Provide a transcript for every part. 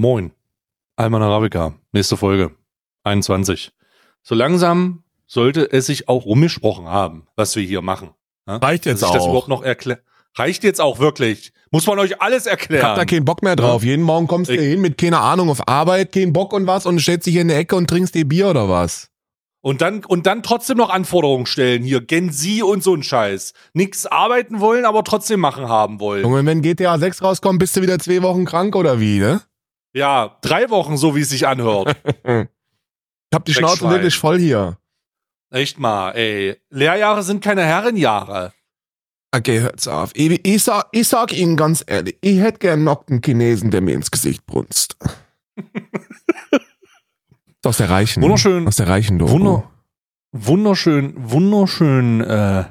Moin. Alman Arabica, nächste Folge. 21. So langsam sollte es sich auch rumgesprochen haben, was wir hier machen. Ja? Reicht jetzt Dass ich auch. das überhaupt noch erklären. Reicht jetzt auch wirklich. Muss man euch alles erklären. Ich hab da keinen Bock mehr drauf. Ja. Jeden Morgen kommst du hin mit keine Ahnung auf Arbeit, keinen Bock und was und stellst dich in die Ecke und trinkst dir Bier oder was? Und dann, und dann trotzdem noch Anforderungen stellen. Hier, Gen Z und so ein Scheiß. Nix arbeiten wollen, aber trotzdem machen haben wollen. Junge, wenn GTA 6 rauskommt, bist du wieder zwei Wochen krank oder wie, ne? Ja, drei Wochen, so wie es sich anhört. ich hab die Schnauze wirklich voll hier. Echt mal, ey. Lehrjahre sind keine Herrenjahre. Okay, hört's auf. Ich, ich, sag, ich sag Ihnen ganz ehrlich, ich hätte gern noch einen Chinesen, der mir ins Gesicht brunst. Aus der Reichen. Wunderschön. Aus der Reichen Doku. Wunder, wunderschön, wunderschön äh,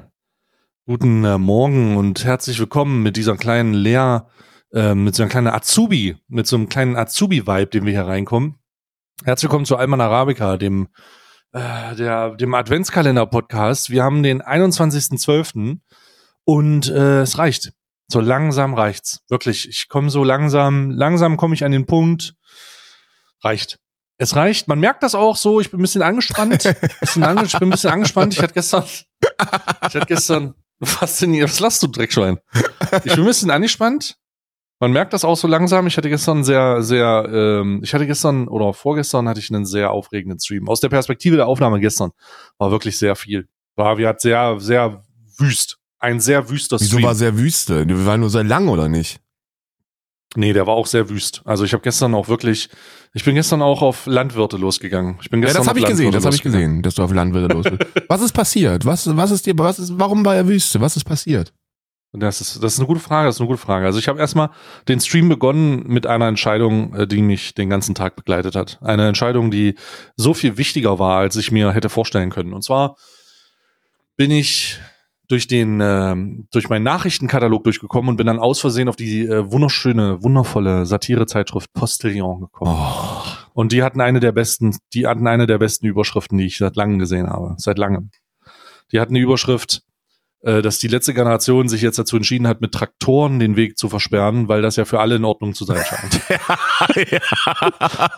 guten äh, Morgen und herzlich willkommen mit dieser kleinen Lehr, äh, mit so einer kleinen Azubi, mit so einem kleinen Azubi-Vibe, den wir hier reinkommen. Herzlich willkommen zu Alman Arabica, dem äh, der, dem Adventskalender-Podcast. Wir haben den 21.12. und äh, es reicht. So langsam reicht's. Wirklich, ich komme so langsam, langsam komme ich an den Punkt. Reicht. Es reicht. Man merkt das auch so. Ich bin ein bisschen angespannt. bisschen ange ich bin ein bisschen angespannt. Ich hatte gestern, ich hatte gestern, faszinierend. Was lasst du, Dreckschwein? Ich bin ein bisschen angespannt. Man merkt das auch so langsam. Ich hatte gestern sehr, sehr, ähm, ich hatte gestern oder vorgestern hatte ich einen sehr aufregenden Stream. Aus der Perspektive der Aufnahme gestern war wirklich sehr viel. War, wir hat sehr, sehr wüst. Ein sehr wüster Stream. Wieso war sehr wüste? Wir waren nur sehr lang, oder nicht? Nee, der war auch sehr wüst. Also ich habe gestern auch wirklich, ich bin gestern auch auf Landwirte losgegangen. Ich bin gestern ja, das habe ich gesehen, das habe ich gesehen, dass du auf Landwirte los bist. was ist passiert? Was, was ist dir, was ist, warum war er Wüste? Was ist passiert? Das ist, das ist eine gute Frage, das ist eine gute Frage. Also ich habe erstmal den Stream begonnen mit einer Entscheidung, äh, die mich den ganzen Tag begleitet hat. Eine Entscheidung, die so viel wichtiger war, als ich mir hätte vorstellen können. Und zwar bin ich durch den äh, durch meinen Nachrichtenkatalog durchgekommen und bin dann aus Versehen auf die äh, wunderschöne, wundervolle Satirezeitschrift Postillon gekommen. Oh. Und die hatten eine der besten, die hatten eine der besten Überschriften, die ich seit langem gesehen habe, seit langem. Die hatten eine Überschrift, äh, dass die letzte Generation sich jetzt dazu entschieden hat, mit Traktoren den Weg zu versperren, weil das ja für alle in Ordnung zu sein scheint. ja,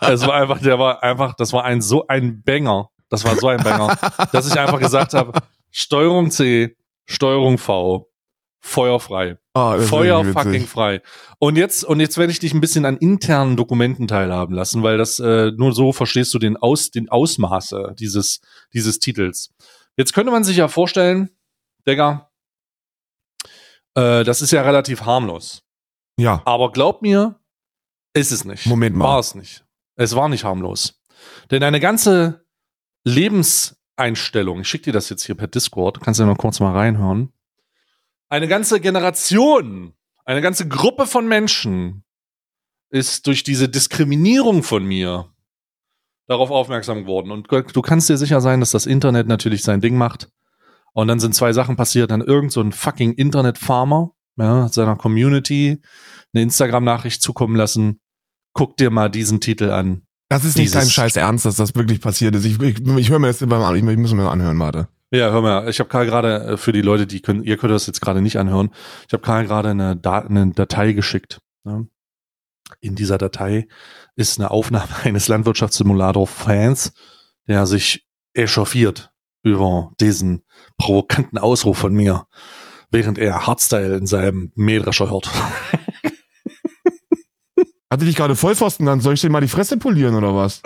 Es war einfach, der war einfach, das war ein so ein Banger. Das war so ein Banger, dass ich einfach gesagt habe, Steuerung C, Steuerung V, feuerfrei. Oh, Feuer fucking frei. Und jetzt, und jetzt werde ich dich ein bisschen an internen Dokumenten teilhaben lassen, weil das äh, nur so verstehst du den Aus, den Ausmaße dieses, dieses Titels. Jetzt könnte man sich ja vorstellen, Digga, äh, das ist ja relativ harmlos. Ja. Aber glaub mir, ist es nicht. Moment mal. War es nicht. Es war nicht harmlos. Denn eine ganze Lebens, Einstellung. Ich schicke dir das jetzt hier per Discord. Kannst du ja noch kurz mal reinhören. Eine ganze Generation, eine ganze Gruppe von Menschen ist durch diese Diskriminierung von mir darauf aufmerksam geworden. Und du kannst dir sicher sein, dass das Internet natürlich sein Ding macht. Und dann sind zwei Sachen passiert. Dann irgend so ein fucking Internet-Farmer, ja, seiner Community eine Instagram-Nachricht zukommen lassen. Guck dir mal diesen Titel an. Das ist nicht dein scheiß Ernst, dass das wirklich passiert ist. Ich, ich, ich höre mir das beim an. Ich, ich muss mir anhören, warte. Ja, hör mal. Ich habe Karl gerade äh, für die Leute, die können, ihr könnt das jetzt gerade nicht anhören. Ich habe Karl gerade eine, Dat eine Datei geschickt. Ne? In dieser Datei ist eine Aufnahme eines Landwirtschaftssimulator-Fans, der sich echauffiert über diesen provokanten Ausruf von mir, während er Hardstyle in seinem Mähdrescher hört. Hatte dich gerade Vollpfosten dann? Soll ich dir mal die Fresse polieren oder was?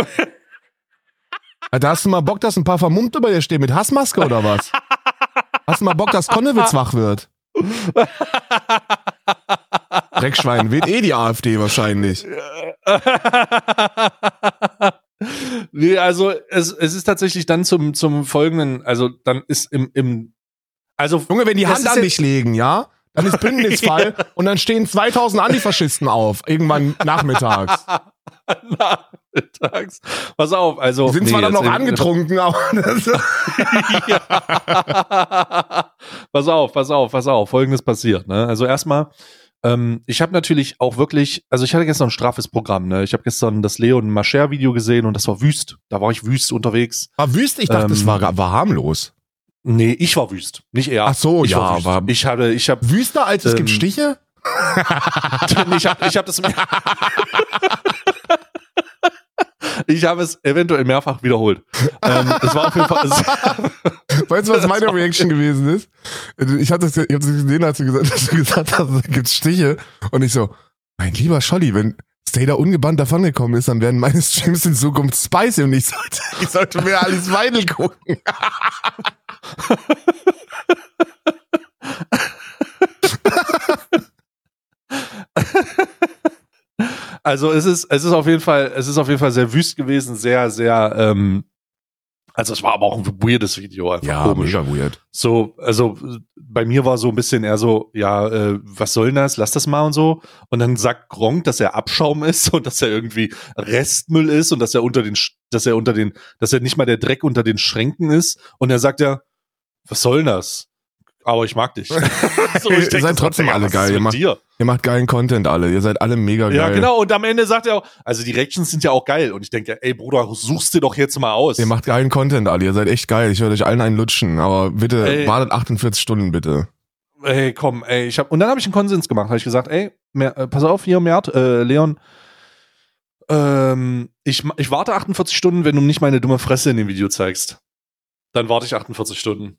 da hast du mal Bock, dass ein paar Vermummte bei dir stehen mit Hassmaske oder was? Hast du mal Bock, dass Konnewitz wach wird? Dreckschwein, weht eh die AfD wahrscheinlich. Nee, also es, es ist tatsächlich dann zum, zum folgenden, also dann ist im, im also Junge, wenn die Hand an dich legen, ja? Dann ist Bündnisfall und dann stehen 2000 Antifaschisten auf, irgendwann nachmittags. nachmittags. Pass auf, also. Die sind nee, zwar dann noch angetrunken, aber. pass auf, pass auf, pass auf. Folgendes passiert, ne? Also erstmal, ähm, ich habe natürlich auch wirklich, also ich hatte gestern ein straffes Programm, ne? Ich habe gestern das Leon Mascher Video gesehen und das war wüst. Da war ich wüst unterwegs. War wüst? Ich dachte, ähm, das war, war harmlos. Nee, ich war wüst, nicht er. Ach so, ich ja, aber ich habe, ich habe wüster als es ähm, gibt Stiche. ich habe, ich habe das. Ich habe es eventuell mehrfach wiederholt. ähm, es war auf jeden Fall. weißt du, was meine Reaction gewesen ist? Ich das, hab das gesehen, als du gesagt, als du gesagt hast, da gibt's Stiche. Und ich so, mein lieber Scholli, wenn da ungebannt davongekommen ist, dann werden meine Streams in Zukunft spicy und ich sollte, ich sollte mir alles Weidel gucken. also es ist, es ist auf jeden Fall, es ist auf jeden Fall sehr wüst gewesen, sehr, sehr, ähm, also es war aber auch ein weirdes Video, einfach ja, komisch. mega weird. So, also bei mir war so ein bisschen eher so, ja, äh, was soll denn das? Lass das mal und so. Und dann sagt Gronk, dass er Abschaum ist und dass er irgendwie Restmüll ist und dass er unter den, dass er unter den, dass er nicht mal der Dreck unter den Schränken ist. Und er sagt ja, was soll denn das? Aber ich mag dich. so, ich ihr seid trotzdem alle geil. Ihr macht, ihr macht geilen Content alle. Ihr seid alle mega geil. Ja, genau. Und am Ende sagt er auch, also die Reactions sind ja auch geil. Und ich denke, ey Bruder, suchst dir doch jetzt mal aus. Ihr macht geilen Content alle. Ihr seid echt geil. Ich werde euch allen einen lutschen. Aber bitte, ey. wartet 48 Stunden bitte. Ey, komm, ey, ich hab, und dann habe ich einen Konsens gemacht. Habe ich gesagt, ey, mehr, äh, pass auf hier, Mert, äh, Leon, ähm, ich, ich warte 48 Stunden, wenn du nicht meine dumme Fresse in dem Video zeigst. Dann warte ich 48 Stunden.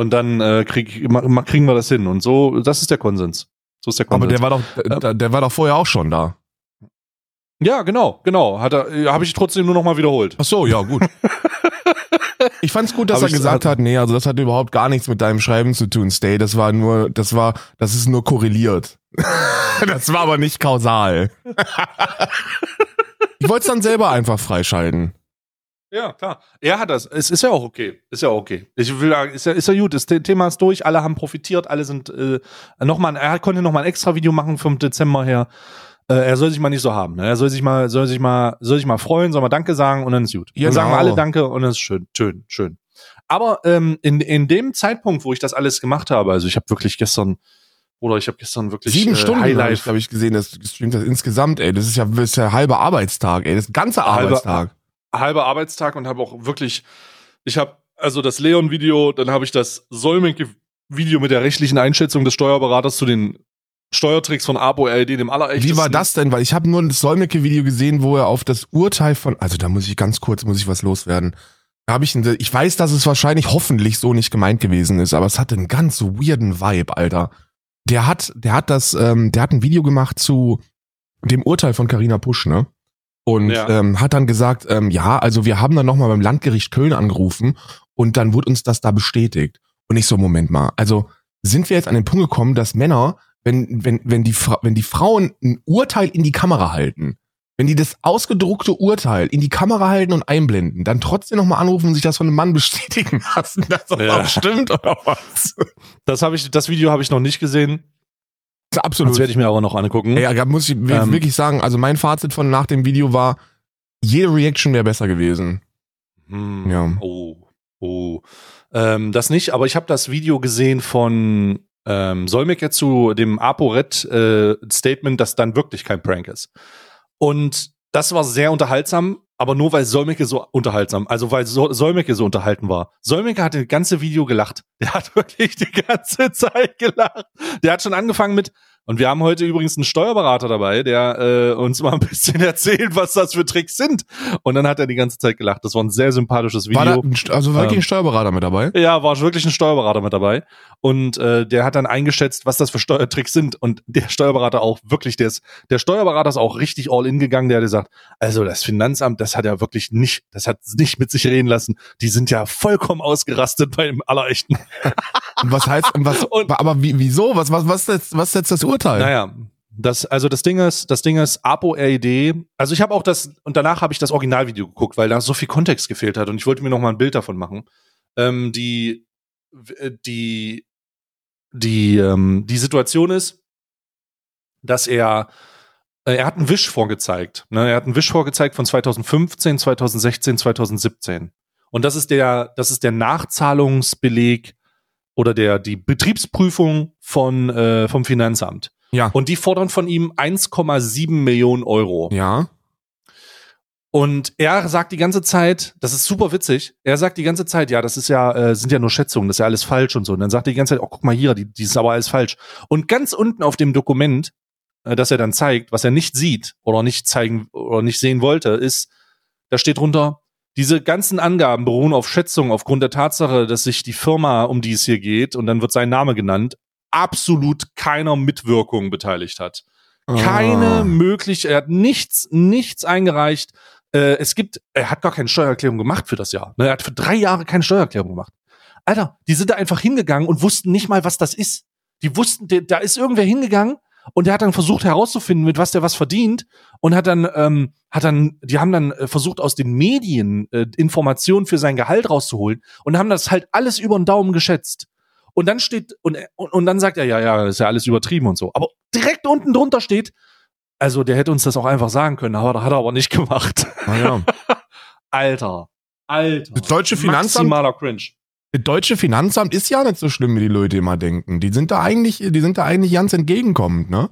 Und dann äh, krieg, kriegen wir das hin. Und so, das ist der Konsens. So ist der Konsens. Aber der war doch, der, der war doch vorher auch schon da. Ja, genau, genau. Hat er, äh, habe ich trotzdem nur noch mal wiederholt. Ach so, ja, gut. ich fand's gut, dass er gesagt hat, nee, also das hat überhaupt gar nichts mit deinem Schreiben zu tun, Stay. Das war nur, das war, das ist nur korreliert. das war aber nicht kausal. ich wollte es dann selber einfach freischalten. Ja, klar. Er hat das. Es ist ja auch okay. Ist ja auch okay. Ich will sagen, ist ja, ist ja gut. Das Thema ist durch. Alle haben profitiert. Alle sind äh, nochmal. Er konnte nochmal ein extra Video machen vom Dezember her. Äh, er soll sich mal nicht so haben. Ne? Er soll sich mal, soll sich mal, soll sich mal freuen, soll mal Danke sagen und dann ist gut. Genau. Dann sagen wir alle Danke und dann ist schön, schön, schön. Aber ähm, in in dem Zeitpunkt, wo ich das alles gemacht habe, also ich habe wirklich gestern oder ich habe gestern wirklich sieben äh, Stunden habe ich, hab ich gesehen, das gestreamt das insgesamt, ey. Das ist ja, das ist ja halber Arbeitstag, ey. Das ist ganze Arbeitstag. Halbe, halber Arbeitstag und habe auch wirklich, ich habe also das Leon-Video, dann habe ich das Solmenke-Video mit der rechtlichen Einschätzung des Steuerberaters zu den Steuertricks von Abo RD, dem allerechtesten. Wie war das denn? Weil ich habe nur das Solmecke-Video gesehen, wo er auf das Urteil von, also da muss ich ganz kurz, muss ich was loswerden. Da habe ich, ich weiß, dass es wahrscheinlich hoffentlich so nicht gemeint gewesen ist, aber es hatte einen ganz weirden Vibe, Alter. Der hat, der hat das, ähm, der hat ein Video gemacht zu dem Urteil von Carina Pusch, ne? Und ja. ähm, hat dann gesagt, ähm, ja, also wir haben dann nochmal beim Landgericht Köln angerufen und dann wurde uns das da bestätigt. Und ich so, Moment mal, also sind wir jetzt an den Punkt gekommen, dass Männer, wenn, wenn, wenn, die, wenn die Frauen ein Urteil in die Kamera halten, wenn die das ausgedruckte Urteil in die Kamera halten und einblenden, dann trotzdem nochmal anrufen und sich das von einem Mann bestätigen lassen, dass das ja. auch stimmt oder was? Das habe ich, das Video habe ich noch nicht gesehen. Absolut. Das werde ich mir aber noch angucken. Ja, da muss ich ähm, wirklich sagen, also mein Fazit von nach dem Video war, jede Reaction wäre besser gewesen. Hm, ja. Oh, oh. Ähm, das nicht, aber ich habe das Video gesehen von ähm, Solmecke zu dem ApoRed-Statement, äh, dass dann wirklich kein Prank ist. Und das war sehr unterhaltsam, aber nur weil Solmecke so unterhaltsam, also weil so Solmecke so unterhalten war. Solmecke hat das ganze Video gelacht. Der hat wirklich die ganze Zeit gelacht. Der hat schon angefangen mit, und wir haben heute übrigens einen Steuerberater dabei, der äh, uns mal ein bisschen erzählt, was das für Tricks sind. Und dann hat er die ganze Zeit gelacht. Das war ein sehr sympathisches Video. War da, also war wirklich ähm, ein Steuerberater mit dabei? Ja, war wirklich ein Steuerberater mit dabei. Und äh, der hat dann eingeschätzt, was das für Steuertricks sind. Und der Steuerberater auch wirklich, der ist, der Steuerberater ist auch richtig all in gegangen. Der hat gesagt, also das Finanzamt, das hat ja wirklich nicht, das hat nicht mit sich reden lassen. Die sind ja vollkommen ausgerastet beim Allerechten. Und was heißt, was, und, aber wie, wieso? Was, was, was, jetzt, was jetzt das Urteil? Naja, das, also das Ding ist, das Ding ist, Apo RED, also ich habe auch das, und danach habe ich das Originalvideo geguckt, weil da so viel Kontext gefehlt hat und ich wollte mir noch mal ein Bild davon machen. Ähm, die, die, die, ähm, die Situation ist, dass er, äh, er hat einen Wisch vorgezeigt. Ne? Er hat einen Wisch vorgezeigt von 2015, 2016, 2017. Und das ist der, das ist der Nachzahlungsbeleg oder der die Betriebsprüfung von äh, vom Finanzamt. Ja. Und die fordern von ihm 1,7 Millionen Euro. Ja. Und er sagt die ganze Zeit, das ist super witzig, er sagt die ganze Zeit, ja, das ist ja, äh, sind ja nur Schätzungen, das ist ja alles falsch und so. Und dann sagt er die ganze Zeit, oh, guck mal hier, die, die ist aber alles falsch. Und ganz unten auf dem Dokument, äh, das er dann zeigt, was er nicht sieht oder nicht zeigen oder nicht sehen wollte, ist, da steht drunter, diese ganzen Angaben beruhen auf Schätzungen aufgrund der Tatsache, dass sich die Firma, um die es hier geht, und dann wird sein Name genannt, absolut keiner Mitwirkung beteiligt hat. Keine Ah. möglich, er hat nichts, nichts eingereicht. Äh, es gibt, er hat gar keine Steuererklärung gemacht für das Jahr. Ne, Er hat für drei Jahre keine Steuererklärung gemacht. Alter, die sind da einfach hingegangen und wussten nicht mal, was das ist. Die wussten, da ist irgendwer hingegangen und der hat dann versucht herauszufinden, mit was der was verdient und hat dann, ähm, hat dann, die haben dann äh, versucht aus den Medien äh, Informationen für sein Gehalt rauszuholen und haben das halt alles über den Daumen geschätzt. Und dann steht, und, und, und dann sagt er, ja, ja, das ist ja alles übertrieben und so. Aber direkt unten drunter steht, also der hätte uns das auch einfach sagen können, aber das hat er aber nicht gemacht. Ah, ja. Alter. Alter. Das deutsche Finanzamt- Maximaler Cringe. Das deutsche Finanzamt ist ja nicht so schlimm, wie die Leute immer denken. Die sind da eigentlich, die sind da eigentlich ganz entgegenkommend, ne?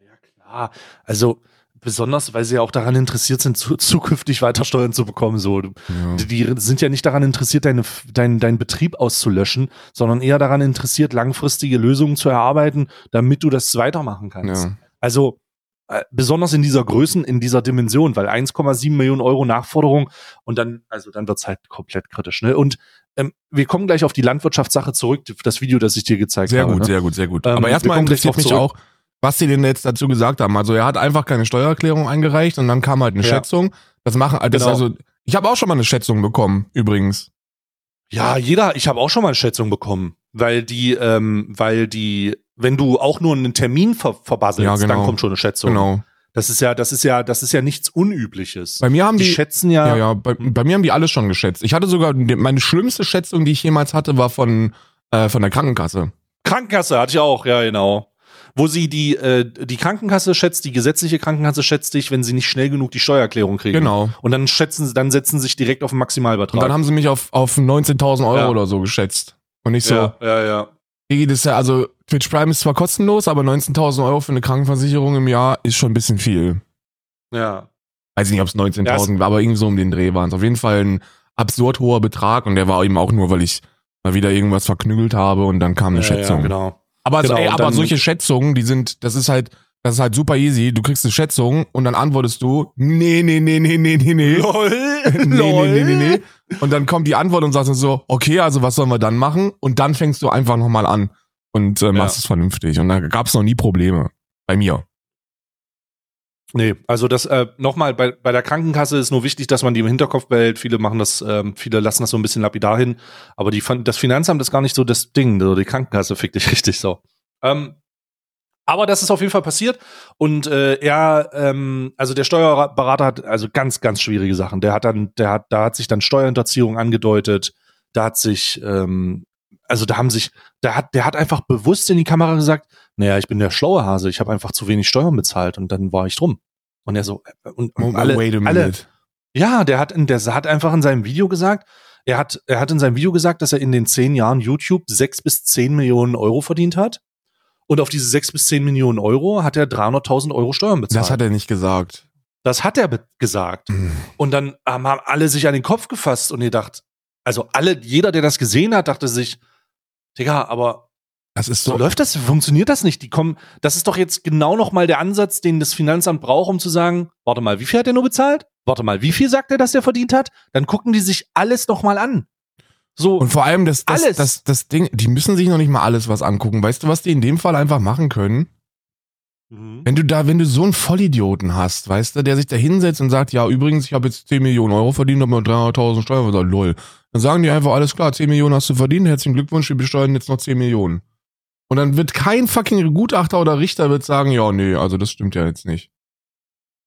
Ja, klar. Also, besonders, weil sie ja auch daran interessiert sind, zu, zukünftig weiter Steuern zu bekommen. So, Ja. die, die sind ja nicht daran interessiert, deine, dein, deinen Betrieb auszulöschen, sondern eher daran interessiert, langfristige Lösungen zu erarbeiten, damit du das weitermachen kannst. Ja. Also besonders in dieser Größen, in dieser Dimension, weil 1,7 Millionen Euro Nachforderung und dann, also dann wird's halt komplett kritisch. Ne? Und ähm, wir kommen gleich auf die Landwirtschaftssache zurück, das Video, das ich dir gezeigt Sehr habe. gut, ne? sehr gut, sehr gut. Ähm, Aber wir erstmal interessiert mich zurück. auch, was sie denn jetzt dazu gesagt haben. Also er hat einfach keine Steuererklärung eingereicht und dann kam halt eine Ja. Schätzung. Das machen, das Genau. also, ich habe auch schon mal eine Schätzung bekommen, übrigens. Ja, jeder, ich habe auch schon mal eine Schätzung bekommen, weil die, ähm, weil die, wenn du auch nur einen Termin ver verbasselst, Ja, genau. dann kommt schon eine Schätzung. Genau. Das ist ja, das ist ja, das ist ja nichts Unübliches. Bei mir haben die, die, schätzen ja, ja, ja, bei, bei mir haben die alles schon geschätzt. Ich hatte sogar, meine schlimmste Schätzung, die ich jemals hatte, war von, äh, von der Krankenkasse. Krankenkasse hatte ich auch, ja genau. Wo sie die, äh, die Krankenkasse schätzt, die gesetzliche Krankenkasse schätzt dich, wenn sie nicht schnell genug die Steuererklärung kriegen. Genau. Und dann schätzen sie, dann setzen sie sich direkt auf den Maximalbetrag. Und dann haben sie mich auf, auf 19.000 Euro Ja. oder so geschätzt. Und ich so, ja, ja, ja. Das ist ja, also Twitch Prime ist zwar kostenlos, aber 19.000 Euro für eine Krankenversicherung im Jahr ist schon ein bisschen viel. Ja. Weiß nicht, ob es 19.000 war, aber irgendwie so um den Dreh waren es. Auf jeden Fall ein absurd hoher Betrag und der war eben auch nur, weil ich mal wieder irgendwas verknügelt habe und dann kam eine ja, Schätzung. Ja, genau. Aber, Genau, ey, und aber dann- solche Schätzungen, die sind, das ist halt, das ist halt super easy. Du kriegst eine Schätzung und dann antwortest du, nee, nee, nee, nee, nee, nee, nee. LOL. nee, nee, nee, nee, nee. Und dann kommt die Antwort und sagst du so, okay, also was sollen wir dann machen? Und dann fängst du einfach nochmal an und äh, machst Ja. es vernünftig. Und da gab es noch nie Probleme. Bei mir. Nee, also das äh, nochmal, bei, bei der Krankenkasse ist nur wichtig, dass man die im Hinterkopf behält. Viele machen das, ähm, viele lassen das so ein bisschen lapidar hin, aber die, fin- das Finanzamt ist gar nicht so das Ding, also die Krankenkasse fickt dich richtig so. Ähm, aber das ist auf jeden Fall passiert und äh, er, ähm, also der Steuerberater hat also ganz, ganz schwierige Sachen. Der hat dann, der hat, da hat sich dann Steuerhinterziehung angedeutet, da hat sich, ähm, also da haben sich, der hat, der hat einfach bewusst in die Kamera gesagt, naja, ich bin der schlaue Hase, ich habe einfach zu wenig Steuern bezahlt und dann war ich drum. Und er so, äh, und, und alle, Wait a alle, minute. ja, der hat, in, der hat einfach in seinem Video gesagt, er hat, er hat in seinem Video gesagt, dass er in den zehn Jahren YouTube sechs bis zehn Millionen Euro verdient hat. Und auf diese sechs bis zehn Millionen Euro hat er 300.000 Euro Steuern bezahlt. Das hat er nicht gesagt. Das hat er gesagt. Hm. Und dann haben alle sich an den Kopf gefasst und ihr dacht, also alle, jeder, der das gesehen hat, dachte sich, Digga, aber Das ist so so. läuft das, funktioniert das nicht. Die kommen, das ist doch jetzt genau noch mal der Ansatz, den das Finanzamt braucht, um zu sagen, warte mal, wie viel hat er nur bezahlt? Warte mal, wie viel sagt er, dass er verdient hat? Dann gucken die sich alles noch mal an. So, Und vor allem das, das, Alles. das, das Ding, die müssen sich noch nicht mal alles was angucken. Weißt du, was die in dem Fall einfach machen können? Mhm. Wenn du da, wenn du so einen Vollidioten hast, weißt du, der sich da hinsetzt und sagt, ja, übrigens, ich habe jetzt 10 Millionen Euro verdient, aber 300.000 Steuern, sagt, lol. Dann sagen die einfach, alles klar, 10 Millionen hast du verdient, herzlichen Glückwunsch, wir besteuern jetzt noch 10 Millionen. Und dann wird kein fucking Gutachter oder Richter wird sagen, ja, nee, also das stimmt ja jetzt nicht.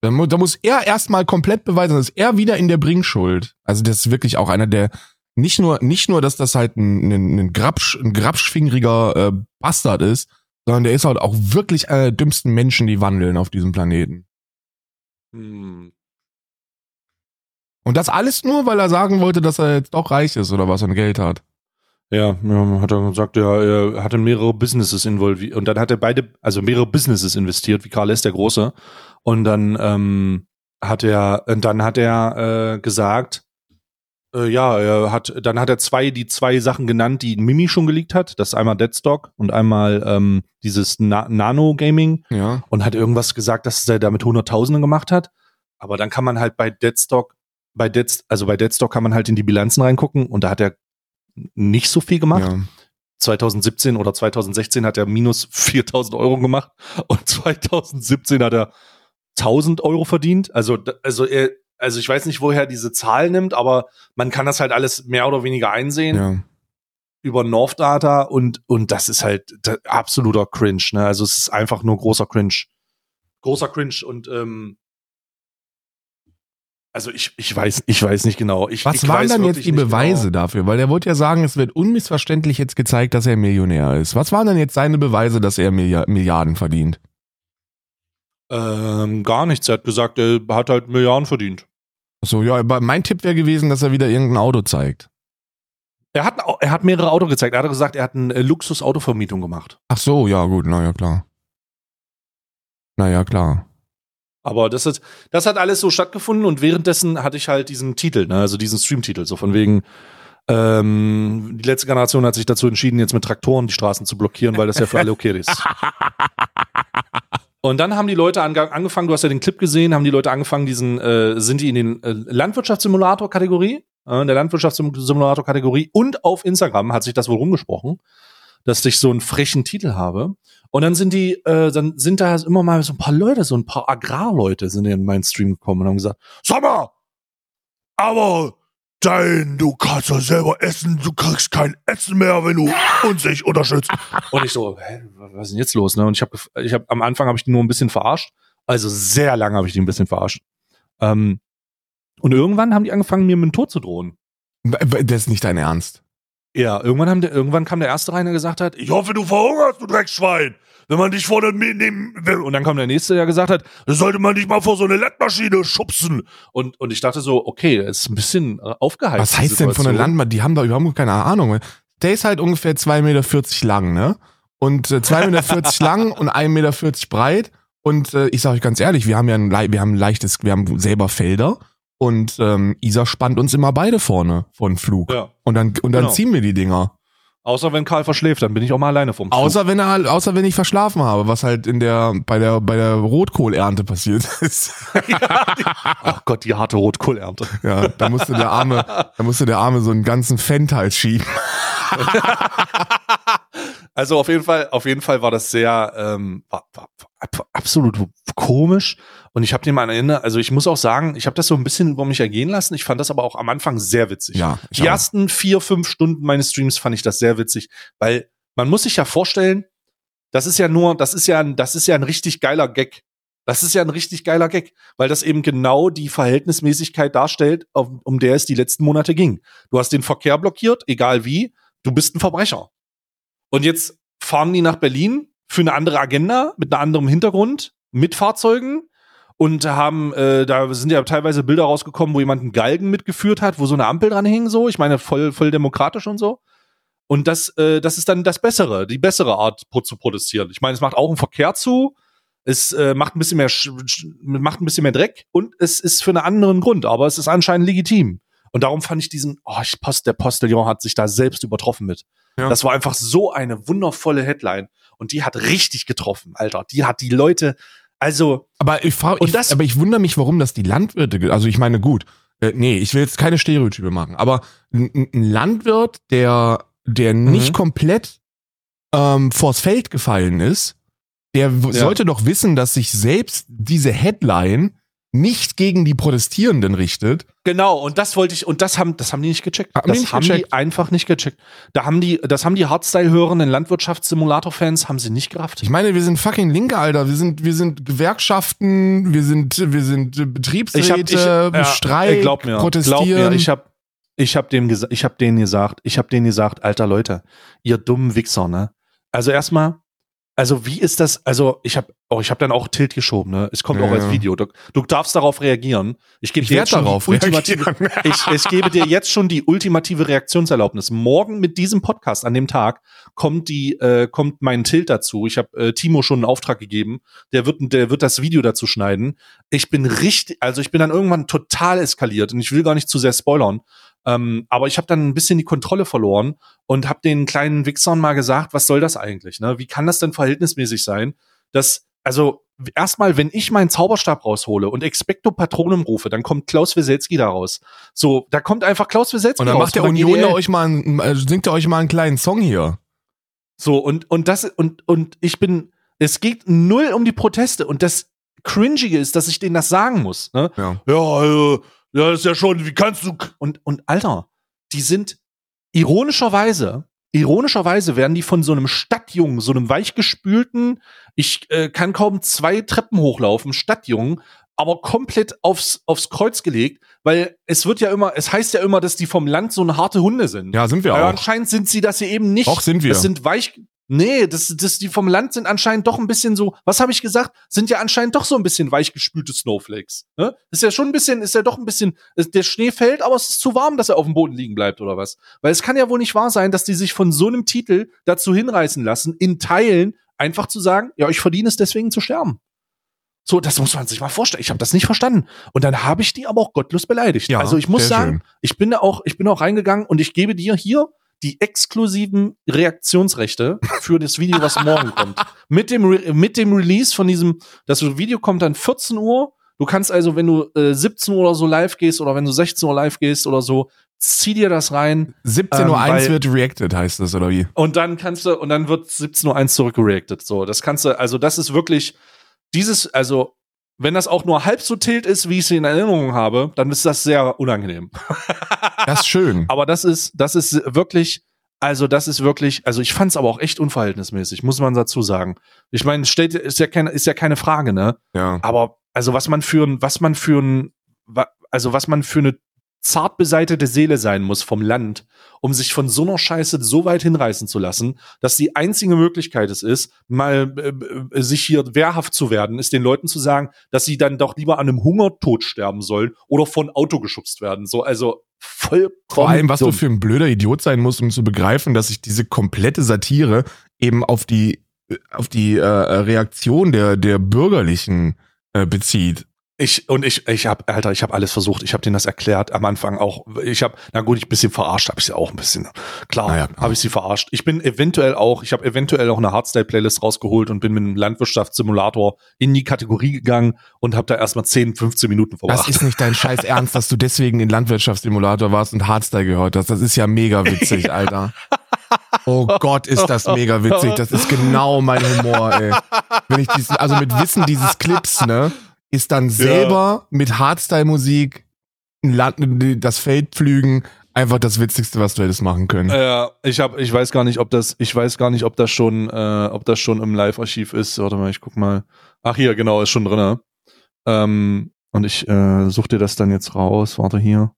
Da, mu da muss er erstmal komplett beweisen, dass er wieder in der Bringschuld. Also das ist wirklich auch einer der, nicht nur, nicht nur, dass das halt ein, ein, ein, Grabsch, ein grabschfingeriger äh, Bastard ist, sondern der ist halt auch wirklich einer der dümmsten Menschen, die wandeln auf diesem Planeten. Hm. Und das alles nur, weil er sagen wollte, dass er jetzt doch reich ist oder was und Geld hat. Ja, ja, hat er gesagt, ja, er hatte mehrere Businesses involviert und dann hat er beide, also mehrere Businesses investiert, wie Karl S. der Große. Und dann ähm, hat er, und dann hat er äh, gesagt, äh, ja, er hat, dann hat er zwei, die zwei Sachen genannt, die Mimi schon geleakt hat. Das ist einmal Deadstock und einmal ähm, dieses Na Nano-Gaming Ja. und hat irgendwas gesagt, dass er damit Hunderttausende gemacht hat. Aber dann kann man halt bei Deadstock bei Dead, also bei Deadstock kann man halt in die Bilanzen reingucken und da hat er nicht so viel gemacht. Ja. 2017 oder 2016 hat er minus 4000 Euro gemacht und 2017 hat er 1000 Euro verdient. Also, also er, also ich weiß nicht, woher er diese Zahl nimmt, aber man kann das halt alles mehr oder weniger einsehen ja. über North Data und, und das ist halt absoluter Cringe, ne? Also es ist einfach nur großer Cringe. Großer Cringe und ähm, also ich, ich weiß, ich weiß nicht genau. Ich, Was ich waren weiß dann jetzt die nicht Beweise Genau. dafür? Weil er wollte ja sagen, es wird unmissverständlich jetzt gezeigt, dass er Millionär ist. Was waren denn jetzt seine Beweise, dass er Millia- Milliarden verdient? Ähm, gar nichts. Er hat gesagt, er hat halt Milliarden verdient. So, ja, aber mein Tipp wäre gewesen, dass er wieder irgendein Auto zeigt. Er hat, er hat mehrere Autos gezeigt. Er hat gesagt, er hat eine Luxus-Autovermietung gemacht. Ach so, ja, gut, naja, klar. Naja, klar. Aber das hat, das hat alles so stattgefunden und währenddessen hatte ich halt diesen Titel, ne, also diesen Stream-Titel, so von wegen, ähm, die letzte Generation hat sich dazu entschieden, jetzt mit Traktoren die Straßen zu blockieren, weil das ja für alle okay ist. Und dann haben die Leute ange angefangen, du hast ja den Clip gesehen, haben die Leute angefangen, diesen, äh, sind die in den äh, Landwirtschaftssimulator-Kategorie, äh, in der Landwirtschaftssimulator-Kategorie und auf Instagram hat sich das wohl rumgesprochen, dass ich so einen frechen Titel habe. Und dann sind die, äh, dann sind da immer mal so ein paar Leute, so ein paar Agrarleute sind in meinen Stream gekommen und haben gesagt, sag mal, aber dein, du kannst doch selber essen, du kriegst kein Essen mehr, wenn du uns nicht unterstützt. Und ich so, hä, was ist denn jetzt los? Ne? Und ich habe, ich habe am Anfang habe ich die nur ein bisschen verarscht, also sehr lange habe ich die ein bisschen verarscht. Ähm, und irgendwann haben die angefangen, mir mit dem Tod zu drohen. B- Das ist nicht dein Ernst. Ja, irgendwann, haben der, irgendwann kam der erste rein, der gesagt hat, ich hoffe, du verhungerst, du Dreckschwein. Wenn man dich vor der nehmen will. Und dann kam der nächste, der gesagt hat, das sollte man dich mal vor so eine Lettmaschine schubsen. Und, und ich dachte so, okay, das ist ein bisschen äh, aufgeheizt. Was heißt denn von der. Landmann? Die haben da überhaupt keine Ahnung. Der ist halt ungefähr 2,40 Meter lang, ne? Und äh, 2,40 Meter lang und 1,40 Meter breit. Und äh, ich sage euch ganz ehrlich, wir haben ja ein, wir haben ein leichtes, wir haben selber Felder. Und ähm, Isa spannt uns immer beide vorne vor den Flug. Ja. Und dann, und dann Genau. ziehen wir die Dinger. Außer wenn Karl verschläft, dann bin ich auch mal alleine vom Flug. Außer wenn er, außer wenn ich verschlafen habe, was halt in der, bei der, bei der Rotkohlernte passiert ist. Ach Gott, die harte Rotkohlernte. ja, da musste der Arme, da musste der Arme so einen ganzen Fental schieben. Also auf jeden Fall, auf jeden Fall war das sehr ähm, war, war, war absolut komisch. Und ich habe den mal erinnert, also ich muss auch sagen, ich habe das so ein bisschen über mich ergehen lassen. Ich fand das aber auch am Anfang sehr witzig. Ja, Die auch. ersten vier, fünf Stunden meines Streams fand ich das sehr witzig, weil man muss sich ja vorstellen, das ist ja nur, das ist ja, ein, das ist ja ein richtig geiler Gag. Das ist ja ein richtig geiler Gag, weil das eben genau die Verhältnismäßigkeit darstellt, auf, um der es die letzten Monate ging. Du hast den Verkehr blockiert, egal wie, du bist ein Verbrecher. Und jetzt fahren die nach Berlin für eine andere Agenda, mit einem anderen Hintergrund, mit Fahrzeugen und haben, äh, da sind ja teilweise Bilder rausgekommen, wo jemand einen Galgen mitgeführt hat, wo so eine Ampel dran hing, so. Ich meine, voll, voll demokratisch und so. Und das, äh, das ist dann das Bessere, die bessere Art zu protestieren. Ich meine, es macht auch einen Verkehr zu, es äh, macht ein bisschen mehr, macht ein bisschen mehr Dreck und es ist für einen anderen Grund, aber es ist anscheinend legitim. Und darum fand ich diesen, oh, ich Post, der Postillon hat sich da selbst übertroffen mit. Ja. Das war einfach so eine wundervolle Headline und die hat richtig getroffen, Alter. Die hat die Leute, also Aber ich frage, Und ich, das- aber ich wundere mich, warum das die Landwirte, also ich meine, gut, äh, nee, ich will jetzt keine Stereotype machen, aber ein, ein- Landwirt, der, der nicht Mhm. komplett ähm, vors Feld gefallen ist, der Ja. sollte doch wissen, dass sich selbst diese Headline nicht gegen die Protestierenden richtet. Genau, und das wollte ich, und das haben, das haben die nicht gecheckt. Haben die das nicht haben gecheckt? die einfach nicht gecheckt. Da haben die, das haben die Hardstyle-hörenden Landwirtschaftssimulator-Fans, haben sie nicht gerafft. Ich meine, wir sind fucking Linke, Alter. Wir sind, wir sind Gewerkschaften, wir sind, wir sind äh, Betriebsräte, ja, Streik, ey, glaub mir, protestieren. Glaub mir, ich habe ich hab dem ich hab denen gesagt, ich habe denen gesagt, alter Leute, ihr dummen Wichser, ne? Also erstmal, also wie ist das? Also ich habe oh, ich habe dann auch Tilt geschoben, ne? Es kommt Ja, auch als. Video. Du, du darfst darauf reagieren. Ich gebe ich dir jetzt schon darauf die ultimative ich, ich gebe dir jetzt schon die ultimative Reaktionserlaubnis. Morgen mit diesem Podcast an dem Tag kommt die äh, kommt mein Tilt dazu. Ich habe äh, Timo schon einen Auftrag gegeben. Der wird der wird das Video dazu schneiden. Ich bin richtig, also ich bin dann irgendwann total eskaliert und ich will gar nicht zu sehr spoilern. Ähm, aber ich habe dann ein bisschen die Kontrolle verloren und habe den kleinen Wichsern mal gesagt, was soll das eigentlich? Ne? Wie kann das denn verhältnismäßig sein, dass also erstmal, wenn ich meinen Zauberstab raushole und Expecto Patronum rufe, dann kommt Klaus Weselski da raus. So, da kommt einfach Klaus Weselski Und dann raus. macht der Union euch mal, einen- äh, singt er euch mal einen kleinen Song hier. So, und, und das, und, und ich bin, es geht null um die Proteste und das Cringige ist, dass ich denen das sagen muss. Ne? Ja. Ja, äh, ja, ist ja schon, wie kannst du. Und, und Alter, die sind ironischerweise, ironischerweise werden die von so einem Stadtjungen, so einem weichgespülten, ich äh, kann kaum zwei Treppen hochlaufen, Stadtjungen, aber komplett aufs, aufs Kreuz gelegt, weil es wird ja immer, es heißt ja immer, dass die vom Land so eine harte Hunde sind. Ja, sind wir Aber auch. anscheinend sind sie das hier eben nicht. Doch, sind wir. Das sind weich. Nee, das, das, die vom Land sind anscheinend doch ein bisschen so, was habe ich gesagt? Sind ja anscheinend doch so ein bisschen weichgespülte Snowflakes. Ne? Ist ja schon ein bisschen, ist ja doch ein bisschen, der Schnee fällt, aber es ist zu warm, dass er auf dem Boden liegen bleibt oder was? Weil es kann ja wohl nicht wahr sein, dass die sich von so einem Titel dazu hinreißen lassen, in Teilen einfach zu sagen, ja, ich verdiene es deswegen zu sterben. So, das muss man sich mal vorstellen. Ich habe das nicht verstanden. Und dann habe ich die aber auch gottlos beleidigt. Ja, also ich muss sagen, schön. ich bin da auch, ich bin auch reingegangen und ich gebe dir hier die exklusiven Reaktionsrechte für das Video, was morgen kommt. Mit dem, Re mit dem Release von diesem, das Video kommt dann 14 Uhr. Du kannst also, wenn du äh, 17 Uhr oder so live gehst oder wenn du 16 Uhr live gehst oder so, zieh dir das rein 17.01 Ähm, Uhr weil- wird reacted, heißt das, oder wie? und dann kannst du, und dann wird 17.01 Uhr zurückgereactet. So, das kannst du, also das ist wirklich dieses, also wenn das auch nur halb so tilt ist, wie ich sie in Erinnerung habe, dann ist das sehr unangenehm. Das ist schön. Aber das ist, das ist wirklich, also das ist wirklich, also ich fand es aber auch echt unverhältnismäßig, muss man dazu sagen. Ich meine, steht, ist ja keine, ist ja keine Frage, ne? Ja. Aber also was man für ein, was man für ein, also was man für eine zart beseitete Seele sein muss vom Land, um sich von so einer Scheiße so weit hinreißen zu lassen, dass die einzige Möglichkeit es ist, mal äh, äh, sich hier wehrhaft zu werden, ist den Leuten zu sagen, dass sie dann doch lieber an einem Hungertod sterben sollen oder von Auto geschubst werden. So, also vollkommen Vor allem, was dumm. du für ein blöder Idiot sein musst, um zu begreifen, dass sich diese komplette Satire eben auf die auf die äh, Reaktion der der Bürgerlichen äh, bezieht. Ich und ich ich habe Alter, ich habe alles versucht. Ich habe denen das erklärt am Anfang auch. Ich habe na gut, ich bisschen verarscht, habe ich sie auch ein bisschen. Klar, Na ja, klar. habe ich sie verarscht. Ich bin eventuell auch, ich habe eventuell auch eine Hardstyle Playlist rausgeholt und bin mit einem Landwirtschaftssimulator in die Kategorie gegangen und habe da erstmal 10, 15 Minuten Das verbracht. ist nicht dein scheiß Ernst, dass du deswegen in Landwirtschaftssimulator warst und Hardstyle gehört hast. Das ist ja mega witzig, Alter. Oh Gott, ist das mega witzig. Das ist genau mein Humor, ey. Wenn ich diesen, also mit Wissen dieses Clips, ne, ist dann selber mit Hardstyle-Musik das Feld pflügen einfach das Witzigste, was du hättest machen können. Ja, ich habe, ich weiß gar nicht, ob das, ich weiß gar nicht, ob das schon, äh, ob das schon im Live-Archiv ist. Warte mal, ich guck mal. Ach hier, genau, ist schon drinne. Ähm, und ich äh, such dir das dann jetzt raus. Warte hier.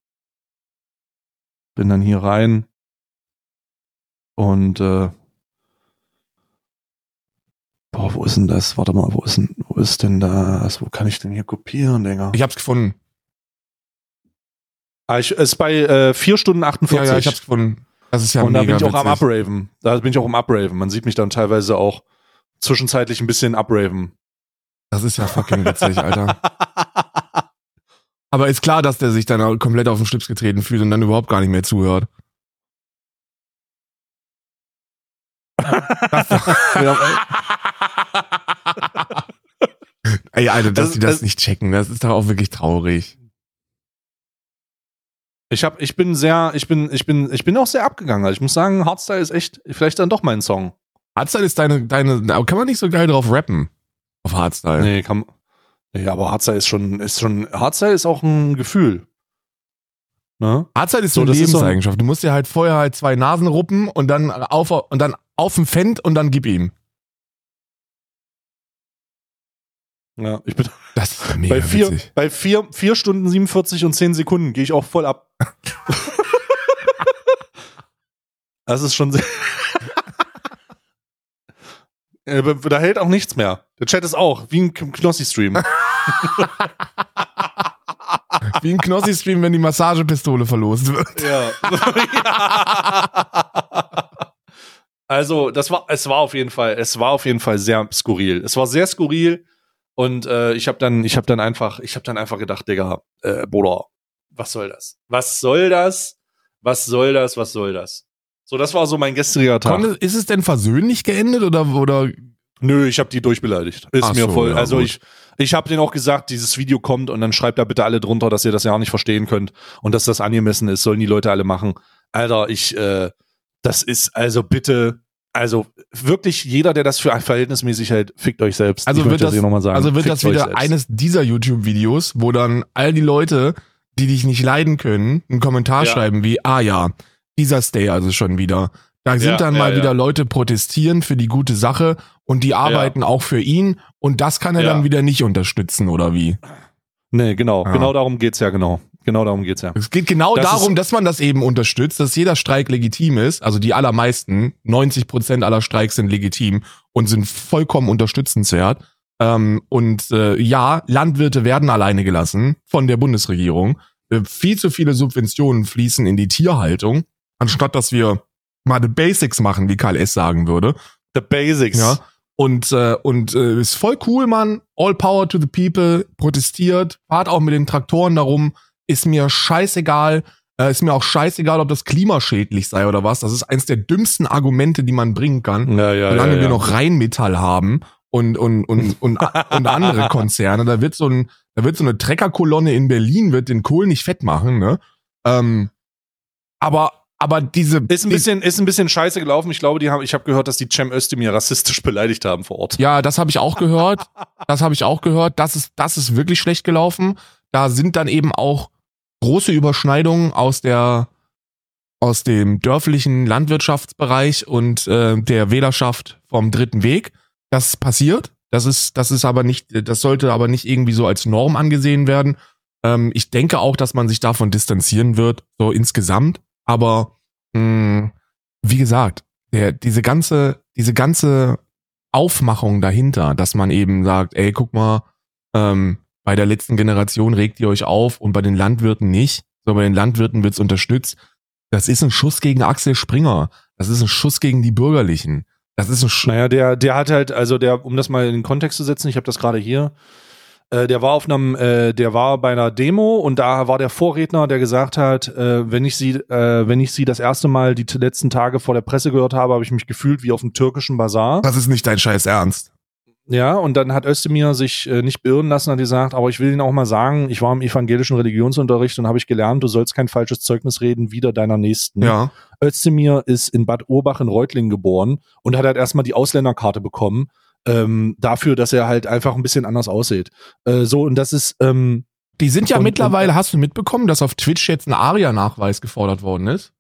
Bin dann hier rein. Und äh, boah, wo ist denn das? Warte mal, wo ist denn, ist denn das? Wo kann ich denn hier kopieren, Digga? Ich hab's gefunden. Ah, ich, ist bei äh, 4 Stunden 48. Ja, ja, ich hab's gefunden. Das ist ja und da bin ich auch am witzig. Upraven. Da bin ich auch am Upraven. Man sieht mich dann teilweise auch zwischenzeitlich ein bisschen Upraven. Das ist ja fucking witzig, Alter. Aber ist klar, dass der sich dann komplett auf den Schlips getreten fühlt und dann überhaupt gar nicht mehr zuhört. Ey, Alter, dass Das- die das, das- nicht checken, das ist doch auch wirklich traurig. Ich hab, ich bin sehr, ich bin, ich bin, ich bin auch sehr abgegangen. Also ich muss sagen, Hardstyle ist echt vielleicht dann doch mein Song. Hardstyle ist deine, deine, aber kann man nicht so geil drauf rappen? Auf Hardstyle. Nee, kann, nee, aber Hardstyle ist schon, ist schon, Hardstyle ist auch ein Gefühl. Ne? Hardstyle ist So, so eine das ist so ein- Lebenseigenschaft. Du musst dir halt vorher halt zwei Nasen ruppen und dann auf, und dann auf den Fend und dann gib ihm. Ja, ich bin Das ist mega bei vier, witzig. bei vier, vier Stunden 47 und 10 Sekunden gehe ich auch voll ab. das ist schon sehr. Äh, da hält auch nichts mehr. Der Chat ist auch, wie ein Knossi-Stream. Wie ein Knossi-Stream, wenn die Massagepistole verlost wird. Ja. also, das war, es war auf jeden Fall, es war auf jeden Fall sehr skurril. Es war sehr skurril und äh, ich habe dann, ich habe dann einfach, ich habe dann einfach gedacht, Digga, äh, Bruder, was soll das? Was soll das? Was soll das? Was soll das? So, das war so mein gestriger Tag. Konnte, ist es denn versöhnlich geendet oder, oder Nö, ich habe die durchbeleidigt. Ist Ach mir so, voll. ja, also gut. ich, ich habe denen auch gesagt, dieses Video kommt und dann schreibt da bitte alle drunter, dass ihr das ja auch nicht verstehen könnt und dass das angemessen ist, sollen die Leute alle machen. Alter, ich, äh, das ist also bitte, also wirklich jeder, der das für verhältnismäßig hält, fickt euch selbst. Also Ich wird das, hier noch mal sagen. also wird Fickt das wieder selbst. eines dieser YouTube-Videos, wo dann all die Leute, die dich nicht leiden können, einen Kommentar Ja. schreiben wie, ah ja, dieser Stay also schon wieder. Da sind Ja, dann ja, mal wieder Leute protestieren für die gute Sache und die arbeiten auch für ihn und das kann er dann wieder nicht unterstützen oder wie? Nee, genau, genau darum geht's ja, genau. Genau darum geht's ja. Es geht genau Das darum, dass man das eben unterstützt, dass jeder Streik legitim ist. Also die allermeisten, 90 Prozent aller Streiks sind legitim und sind vollkommen unterstützenswert. Ähm, und äh, ja, Landwirte werden alleine gelassen von der Bundesregierung. Äh, viel zu viele Subventionen fließen in die Tierhaltung, anstatt dass wir mal the Basics machen, wie Karl S. sagen würde. The Basics. Ja. Und, äh, und äh, ist voll cool, Mann. All power to the people. Protestiert. Fahrt auch mit den Traktoren darum. Ist mir scheißegal. Äh, ist mir auch scheißegal, ob das klimaschädlich sei oder was. Das ist eins der dümmsten Argumente, die man bringen kann. Ja, ja, Solange ja, wir noch Rheinmetall haben und, und, und, und, und andere Konzerne. Da wird so ein, da wird so eine Treckerkolonne in Berlin, wird den Kohl nicht fett machen, ne? Ähm, aber, aber diese. Ist ein bisschen, ist ein bisschen scheiße gelaufen. Ich glaube, die haben, ich habe gehört, dass die Cem Özdemir rassistisch beleidigt haben vor Ort. Ja, das habe ich auch gehört. Das habe ich auch gehört. Das ist, das ist wirklich schlecht gelaufen. Da sind dann eben auch große Überschneidungen aus der aus dem dörflichen Landwirtschaftsbereich und äh, der Wählerschaft vom dritten Weg. Das passiert. Das ist, das ist aber nicht, das sollte aber nicht irgendwie so als Norm angesehen werden. Ähm, ich denke auch, dass man sich davon distanzieren wird, so insgesamt. Aber mh, wie gesagt, der, diese ganze, diese ganze Aufmachung dahinter, dass man eben sagt, ey, guck mal, ähm, bei der letzten Generation regt ihr euch auf und bei den Landwirten nicht. So, bei den Landwirten wird's unterstützt. Das ist ein Schuss gegen Axel Springer. Das ist ein Schuss gegen die Bürgerlichen. Das ist ein Schuss. Naja, der, der hat halt, also der, um das mal in den Kontext zu setzen, ich habe das gerade hier, äh, der war auf einem, äh, der war bei einer Demo und da war der Vorredner, der gesagt hat, äh, wenn ich sie, äh, wenn ich sie das erste Mal die letzten Tage vor der Presse gehört habe, habe ich mich gefühlt wie auf dem türkischen Bazar. Das ist nicht dein Scheiß Ernst. Ja, und dann hat Özdemir sich äh, nicht beirren lassen, hat gesagt, aber ich will Ihnen auch mal sagen, ich war im evangelischen Religionsunterricht und habe ich gelernt, du sollst kein falsches Zeugnis reden, wieder deiner Nächsten. Ja. Özdemir ist in Bad Urbach in Reutlingen geboren und hat halt erstmal die Ausländerkarte bekommen, ähm, dafür, dass er halt einfach ein bisschen anders aussieht. Äh, so, und das ist, ähm, Die sind ja Und- mittlerweile, hast du mitbekommen, dass auf Twitch jetzt ein ARIA-Nachweis gefordert worden ist?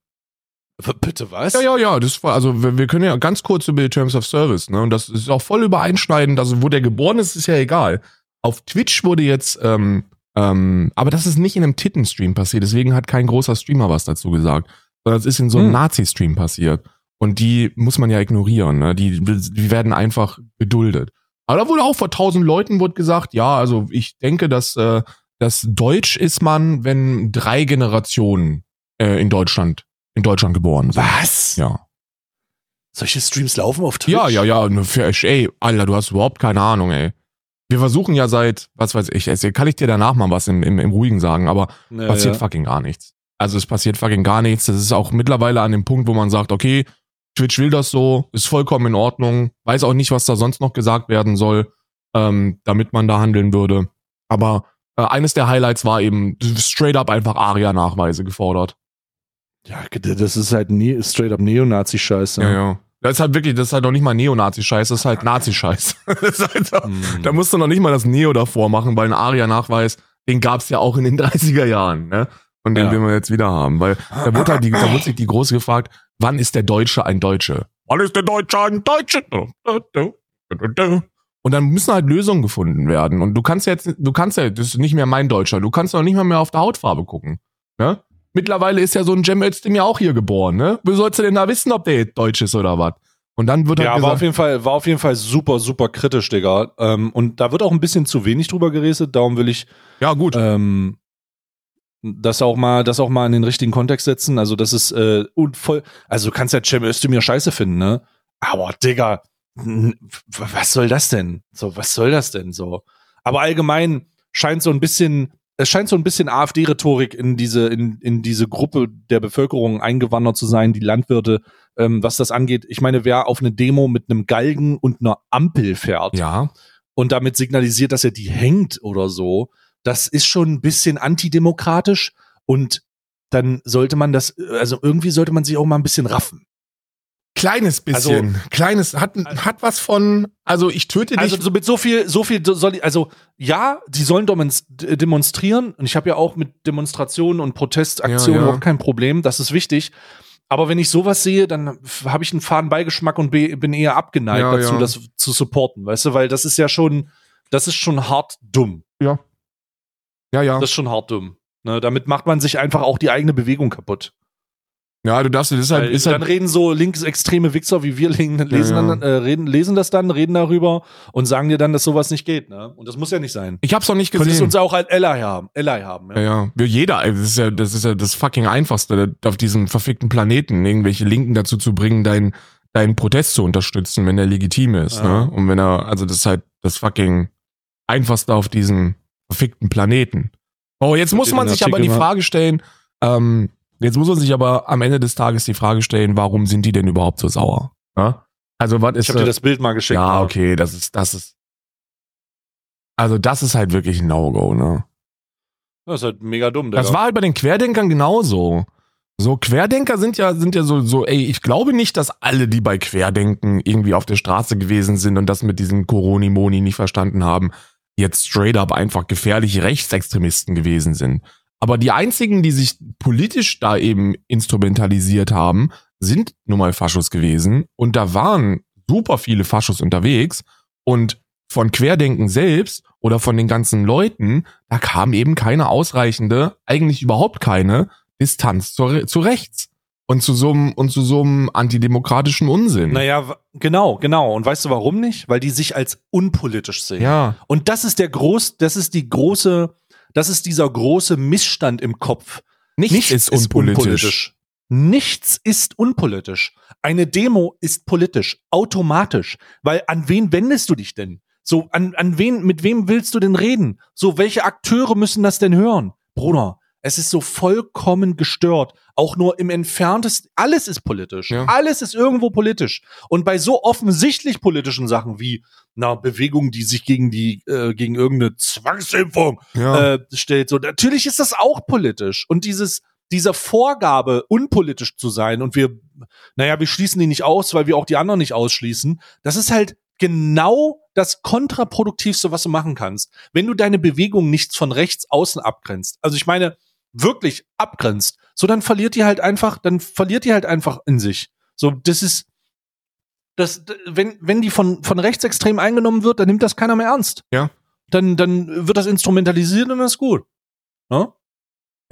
Bitte was? Ja, ja, ja, das war, also wir, wir können ja ganz kurz über die Terms of Service, ne? Und das ist auch voll übereinschneidend. Also, wo der geboren ist, ist ja egal. Auf Twitch wurde jetzt, ähm, ähm, aber das ist nicht in einem Tittenstream passiert, deswegen hat kein großer Streamer was dazu gesagt. Sondern es ist in so einem Hm. Nazi-Stream passiert. Und die muss man ja ignorieren, ne? Die, die werden einfach geduldet. Aber da wurde auch vor tausend Leuten wurde gesagt, ja, also ich denke, dass, äh, dass Deutsch ist man, wenn drei Generationen äh, in Deutschland, in Deutschland geboren sind. Was? Ja. Solche Streams laufen auf Twitch? Ja, ja, ja, für, ey, Alter, du hast überhaupt keine Ahnung, ey. Wir versuchen ja seit, was weiß ich, kann ich dir danach mal was im, im, im Ruhigen sagen, aber ja, passiert fucking gar nichts. Also es passiert fucking gar nichts. Das ist auch mittlerweile an dem Punkt, wo man sagt, okay, Twitch will das so, ist vollkommen in Ordnung, weiß auch nicht, was da sonst noch gesagt werden soll, ähm, damit man da handeln würde. Aber äh, eines der Highlights war eben straight up einfach ARIA-Nachweise gefordert. Ja, das ist halt ne straight up Neonazi-Scheiße. Ja, ja. Das ist halt wirklich, das ist halt noch nicht mal Neonazi-Scheiß, das ist halt Nazi-Scheiß. Das ist halt so, Hm. Da musst du noch nicht mal das Neo davor machen, weil ein ARIA-Nachweis, den gab's ja auch in den 30er Jahren, ne? Und den Ja. will man jetzt wieder haben. Weil da wurde halt die, da wurde sich die Große gefragt, wann ist der Deutsche ein Deutsche? Wann ist der Deutsche ein Deutsche? Und dann müssen halt Lösungen gefunden werden. Und du kannst jetzt, du kannst ja, das ist nicht mehr mein Deutscher, du kannst doch nicht mal mehr auf der Hautfarbe gucken. Ne? Mittlerweile ist ja so ein Cem Özdemir auch hier geboren, ne? Wie sollst du denn da wissen, ob der Deutsch ist oder was? Und dann wird halt Ja, war gesagt, auf jeden Fall, war auf jeden Fall super, super kritisch, Digga. Ähm, und da wird auch ein bisschen zu wenig drüber geredet, darum will ich ja gut, ähm, das auch mal, das auch mal in den richtigen Kontext setzen. Also das ist äh, und voll, also du kannst ja Cem Özdemir scheiße finden, ne? Aber Digga, was soll das denn? So, was soll das denn so? Aber allgemein scheint so ein bisschen es scheint so ein bisschen AfD-Rhetorik in diese, in, in diese Gruppe der Bevölkerung eingewandert zu sein, die Landwirte, ähm, was das angeht. Ich meine, wer auf eine Demo mit einem Galgen und einer Ampel fährt Ja. und damit signalisiert, dass er die hängt oder so, das ist schon ein bisschen antidemokratisch und dann sollte man das, also irgendwie sollte man sich auch mal ein bisschen raffen. Kleines bisschen. Kleines, hat, hat was von, also ich töte dich. Also so mit so viel, so viel soll ich, also ja, die sollen demonst- demonstrieren und ich habe ja auch mit Demonstrationen und Protestaktionen Ja, ja. überhaupt kein Problem, das ist wichtig. Aber wenn ich sowas sehe, dann habe ich einen faden Beigeschmack und bin eher abgeneigt Ja, dazu, ja. das zu supporten, weißt du, weil das ist ja schon, das ist schon hart dumm. ja, ja. Das ist schon hart dumm. Ne, damit macht man sich einfach auch die eigene Bewegung kaputt. Ja, du darfst, das ist halt, ist dann halt, reden so linksextreme Wichser wie wir lesen, lesen, Ja, ja. Dann, äh, reden, lesen das dann, reden darüber und sagen dir dann, dass sowas nicht geht. Ne? Und das muss ja nicht sein. ich hab's noch nicht Könntest gesehen. uns auch als Ally haben. Ally haben Ja, ja. ja. Jeder, das ist ja, das ist ja das fucking einfachste, auf diesem verfickten Planeten irgendwelche Linken dazu zu bringen, deinen deinen Protest zu unterstützen, wenn er legitim ist, Ja. ne? Und wenn er, also das ist halt das fucking einfachste auf diesem verfickten Planeten. Oh, jetzt muss man sich aber die mal. Frage stellen, ähm, jetzt muss man sich aber am Ende des Tages die Frage stellen, warum sind die denn überhaupt so sauer? Ne? Also was ist Ich habe dir das Bild mal geschickt. ja, ne? okay, das ist, das ist, also das ist halt wirklich ein No-Go, ne? Das ist halt mega dumm. Das Digga. war halt bei den Querdenkern genauso. So Querdenker sind ja sind ja so so ey, ich glaube nicht, dass alle, die bei Querdenken irgendwie auf der Straße gewesen sind und das mit diesen Coroni Moni nicht verstanden haben, jetzt straight up einfach gefährliche Rechtsextremisten gewesen sind. Aber die einzigen, die sich politisch da eben instrumentalisiert haben, sind nun mal Faschos gewesen und da waren super viele Faschos unterwegs und von Querdenken selbst oder von den ganzen Leuten, da kam eben keine ausreichende, eigentlich überhaupt keine Distanz zu, zu rechts und zu so einem und zu so einem antidemokratischen Unsinn. Naja, genau, genau. Und weißt du warum nicht? Weil die sich als unpolitisch sehen. Ja, Und das ist der groß, das ist die große, das ist dieser große Missstand im Kopf. nichts, ist unpolitisch. Nichts ist unpolitisch. Eine Demo ist politisch, automatisch. Weil an wen wendest du dich denn? So, an, an wen, mit wem willst du denn reden? So, welche Akteure müssen das denn hören? Bruder, es ist so vollkommen gestört. Auch nur im entferntesten, alles ist politisch. Ja. Alles ist irgendwo politisch. Und bei so offensichtlich politischen Sachen wie einer Bewegung, die sich gegen die, äh, gegen irgendeine Zwangsimpfung Ja. äh, stellt. So, natürlich ist das auch politisch. Und dieses, dieser Vorgabe, unpolitisch zu sein und wir, naja, wir schließen die nicht aus, weil wir auch die anderen nicht ausschließen, das ist halt genau das kontraproduktivste, was du machen kannst. Wenn du deine Bewegung nicht von rechts außen abgrenzt. Also ich meine, wirklich abgrenzt. So, dann verliert die halt einfach, dann verliert die halt einfach in sich. So, das ist, das, wenn, wenn die von, von rechtsextrem eingenommen wird, dann nimmt das keiner mehr ernst. Ja. Dann, dann wird das instrumentalisiert und das ist gut. Ne?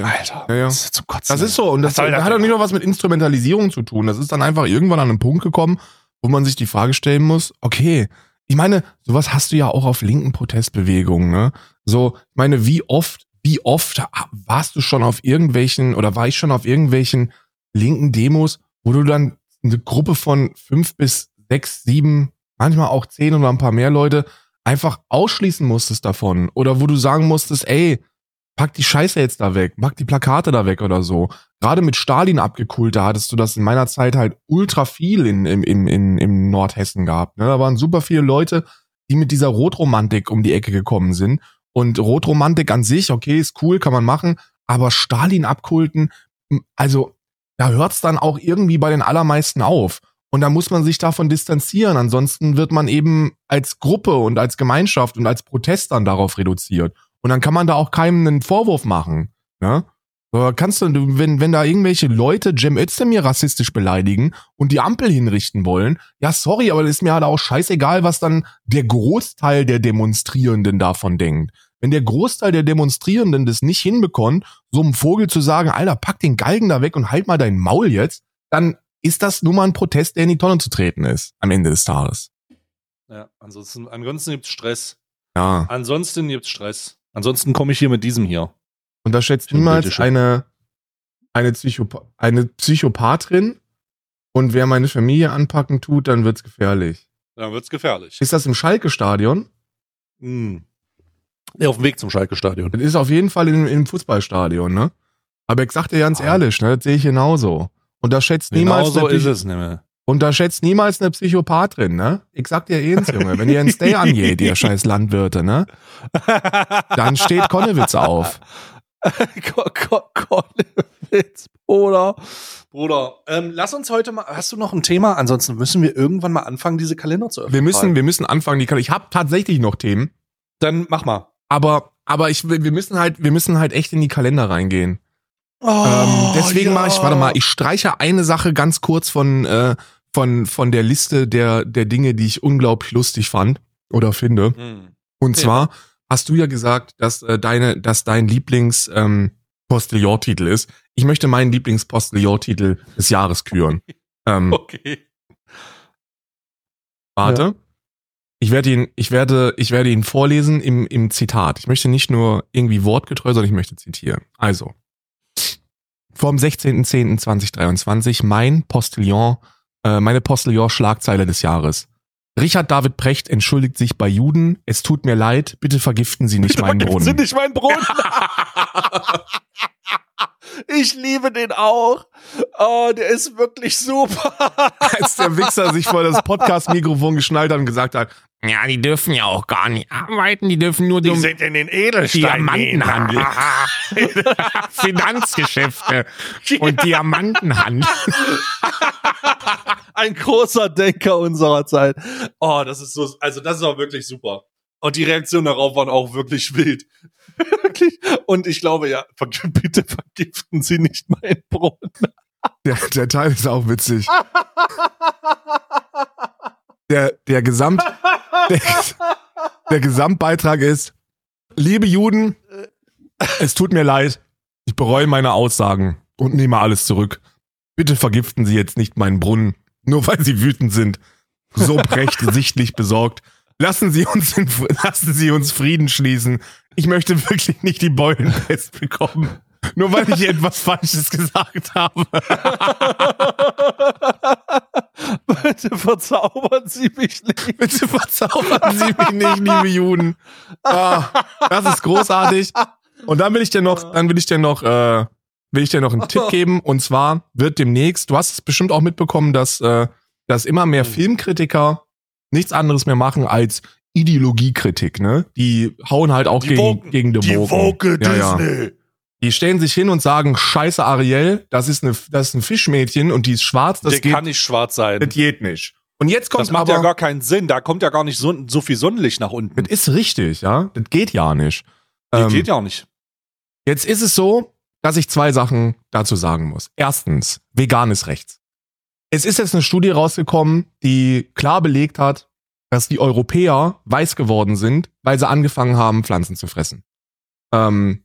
Alter, Ja, ja. das ist zum Kotzen. Das ist so. Und das, soll das hat auch nicht noch was mit Instrumentalisierung zu tun. Das ist dann einfach irgendwann an einen Punkt gekommen, wo man sich die Frage stellen muss, okay, ich meine, sowas hast du ja auch auf linken Protestbewegungen, ne? So, ich meine, wie oft, wie oft warst du schon auf irgendwelchen oder war ich schon auf irgendwelchen linken Demos, wo du dann eine Gruppe von fünf bis sechs, sieben, manchmal auch zehn oder ein paar mehr Leute einfach ausschließen musstest davon oder wo du sagen musstest, ey, pack die Scheiße jetzt da weg, pack die Plakate da weg oder so. Gerade mit Stalin abgekult, da hattest du das in meiner Zeit halt ultra viel in, im, im, in, im Nordhessen gehabt. Ne? Da waren super viele Leute, die mit dieser Rotromantik um die Ecke gekommen sind. Und Rotromantik an sich, okay, ist cool, kann man machen, aber Stalin abkulten, also da hört's dann auch irgendwie bei den allermeisten auf. Und da muss man sich davon distanzieren. Ansonsten wird man eben als Gruppe und als Gemeinschaft und als Protest dann darauf reduziert. Und dann kann man da auch keinem einen Vorwurf machen. Ne? Aber kannst du, du- wenn, wenn da irgendwelche Leute Cem Özdemir rassistisch beleidigen und die Ampel hinrichten wollen, ja, sorry, aber das ist mir halt auch scheißegal, was dann der Großteil der Demonstrierenden davon denkt. Wenn der Großteil der Demonstrierenden das nicht hinbekommt, so einem Vogel zu sagen, Alter, pack den Galgen da weg und halt mal dein Maul jetzt, dann ist das nur mal ein Protest, der in die Tonne zu treten ist, am Ende des Tages. Ja, ansonsten, ansonsten gibt's Stress. Ja. Ansonsten gibt's Stress. Ansonsten komme ich hier mit diesem hier. Unterschätzt niemals eine, eine, Psychopa eine Psychopathin und wer meine Familie anpacken tut, dann wird's gefährlich. Dann wird's gefährlich. Ist das im Schalke-Stadion? Hm. Ja, auf dem Weg zum Schalke-Stadion. Das ist auf jeden Fall im, im Fußballstadion, ne? Aber ich sag dir ganz ehrlich, ne, das sehe ich genauso. Unterschätzt niemals Genau so eine ist es nicht mehr. Unterschätzt niemals eine Psychopathin, ne? Ich sag dir eins, Junge, wenn ihr ein Stay angeht, ihr scheiß Landwirte, ne? Dann steht Konnewitz auf. Ko- Ko- Konnewitz, Bruder. Bruder, ähm, lass uns heute mal, hast du noch ein Thema? Ansonsten müssen wir irgendwann mal anfangen, diese Kalender zu öffnen. Wir müssen, wir müssen anfangen, die Kal- Ich habe tatsächlich noch Themen, Dann mach mal. Aber, aber ich, wir müssen halt, wir müssen halt echt in die Kalender reingehen. Oh, ähm, deswegen mache ich, warte mal, ich streiche eine Sache ganz kurz von, äh, von, von der Liste der, der Dinge, die ich unglaublich lustig fand oder finde. Hm. Und Ja. zwar hast du ja gesagt, dass äh, deine, dass dein Lieblings ähm, Postillon-Titel ist. Ich möchte meinen Lieblings-Postillon-Titel des Jahres küren. Ähm, Okay. warte. Ich werde ihn, ich werde, ich werde ihn vorlesen im, im Zitat. Ich möchte nicht nur irgendwie wortgetreu, sondern ich möchte zitieren. Also. Vom 16.10.2023 mein Postillon, äh, meine Postillon-Schlagzeile des Jahres. Richard David Precht entschuldigt sich bei Juden. Es tut mir leid, bitte vergiften Sie nicht meinen Vergiften Brunnen. Sie nicht meinen Brunnen. ich liebe den auch. Oh, der ist wirklich super. Als der Wichser sich vor das Podcast-Mikrofon geschnallt hat und gesagt hat, ja, die dürfen ja auch gar nicht arbeiten, die dürfen nur dumm in den Edelsteinen. Diamantenhandel. Finanzgeschäfte und Diamantenhandel. Ein großer Denker unserer Zeit. Oh, das ist so, also das ist auch wirklich super. Und die Reaktionen darauf waren auch wirklich wild. wirklich. Und ich glaube, ja, bitte vergiften Sie nicht meinen Brunnen. Der, der Teil ist auch witzig. Der, der, Gesamt, der, der Gesamtbeitrag ist, liebe Juden, es tut mir leid, ich bereue meine Aussagen und nehme alles zurück. Bitte vergiften Sie jetzt nicht meinen Brunnen, nur weil Sie wütend sind. So Brecht sichtlich besorgt. Lassen Sie uns in, lassen Sie uns Frieden schließen. Ich möchte wirklich nicht die Beulenpest bekommen. Nur weil ich etwas Falsches gesagt habe. bitte verzaubern Sie mich nicht. Bitte verzaubern Sie mich nicht, liebe Juden. Ah, das ist großartig. Und dann will ich dir noch, dann will ich dir noch, äh, will ich dir noch einen Tipp geben. Und zwar wird demnächst, du hast es bestimmt auch mitbekommen, dass, äh, dass immer mehr Hm. Filmkritiker nichts anderes mehr machen als Ideologiekritik, ne? Die hauen halt auch Die gegen, Woken- gegen die, Die. Woke Ja, ja. Disney. Die stellen sich hin und sagen, scheiße Ariel, das ist, eine, das ist ein Fischmädchen und die ist schwarz, das Der geht, kann nicht schwarz sein. das geht nicht. Und jetzt kommt Das macht aber, ja gar keinen Sinn. Da kommt ja gar nicht so, so viel Sonnenlicht nach unten. das ist richtig, ja? Das geht ja nicht. Nee, Ähm, geht ja auch nicht. Jetzt ist es so, dass ich zwei Sachen dazu sagen muss. Erstens, vegan ist rechts. Es ist jetzt eine Studie rausgekommen, die klar belegt hat, dass die Europäer weiß geworden sind, weil sie angefangen haben, Pflanzen zu fressen. Ähm,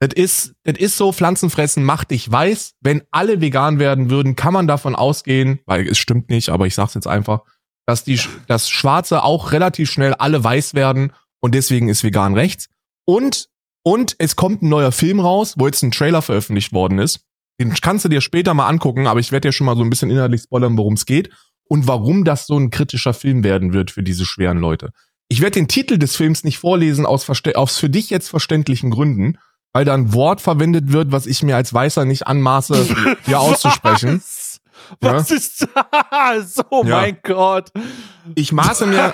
das ist, das ist so, Pflanzen fressen macht dich weiß. Wenn alle vegan werden würden, kann man davon ausgehen, weil es stimmt nicht, aber ich sag's jetzt einfach, dass die, dass Schwarze auch relativ schnell alle weiß werden und deswegen ist vegan rechts. Und und es kommt ein neuer Film raus, wo jetzt ein Trailer veröffentlicht worden ist. Den kannst du dir später mal angucken, aber ich werde dir schon mal so ein bisschen inhaltlich spoilern, worum es geht und warum das so ein kritischer Film werden wird für diese schweren Leute. Ich werde den Titel des Films nicht vorlesen aus, aus für dich jetzt verständlichen Gründen, weil da ein Wort verwendet wird, was ich mir als Weißer nicht anmaße, hier auszusprechen. Was? Was ist das? Oh Ja. mein Gott. Ich maße mir,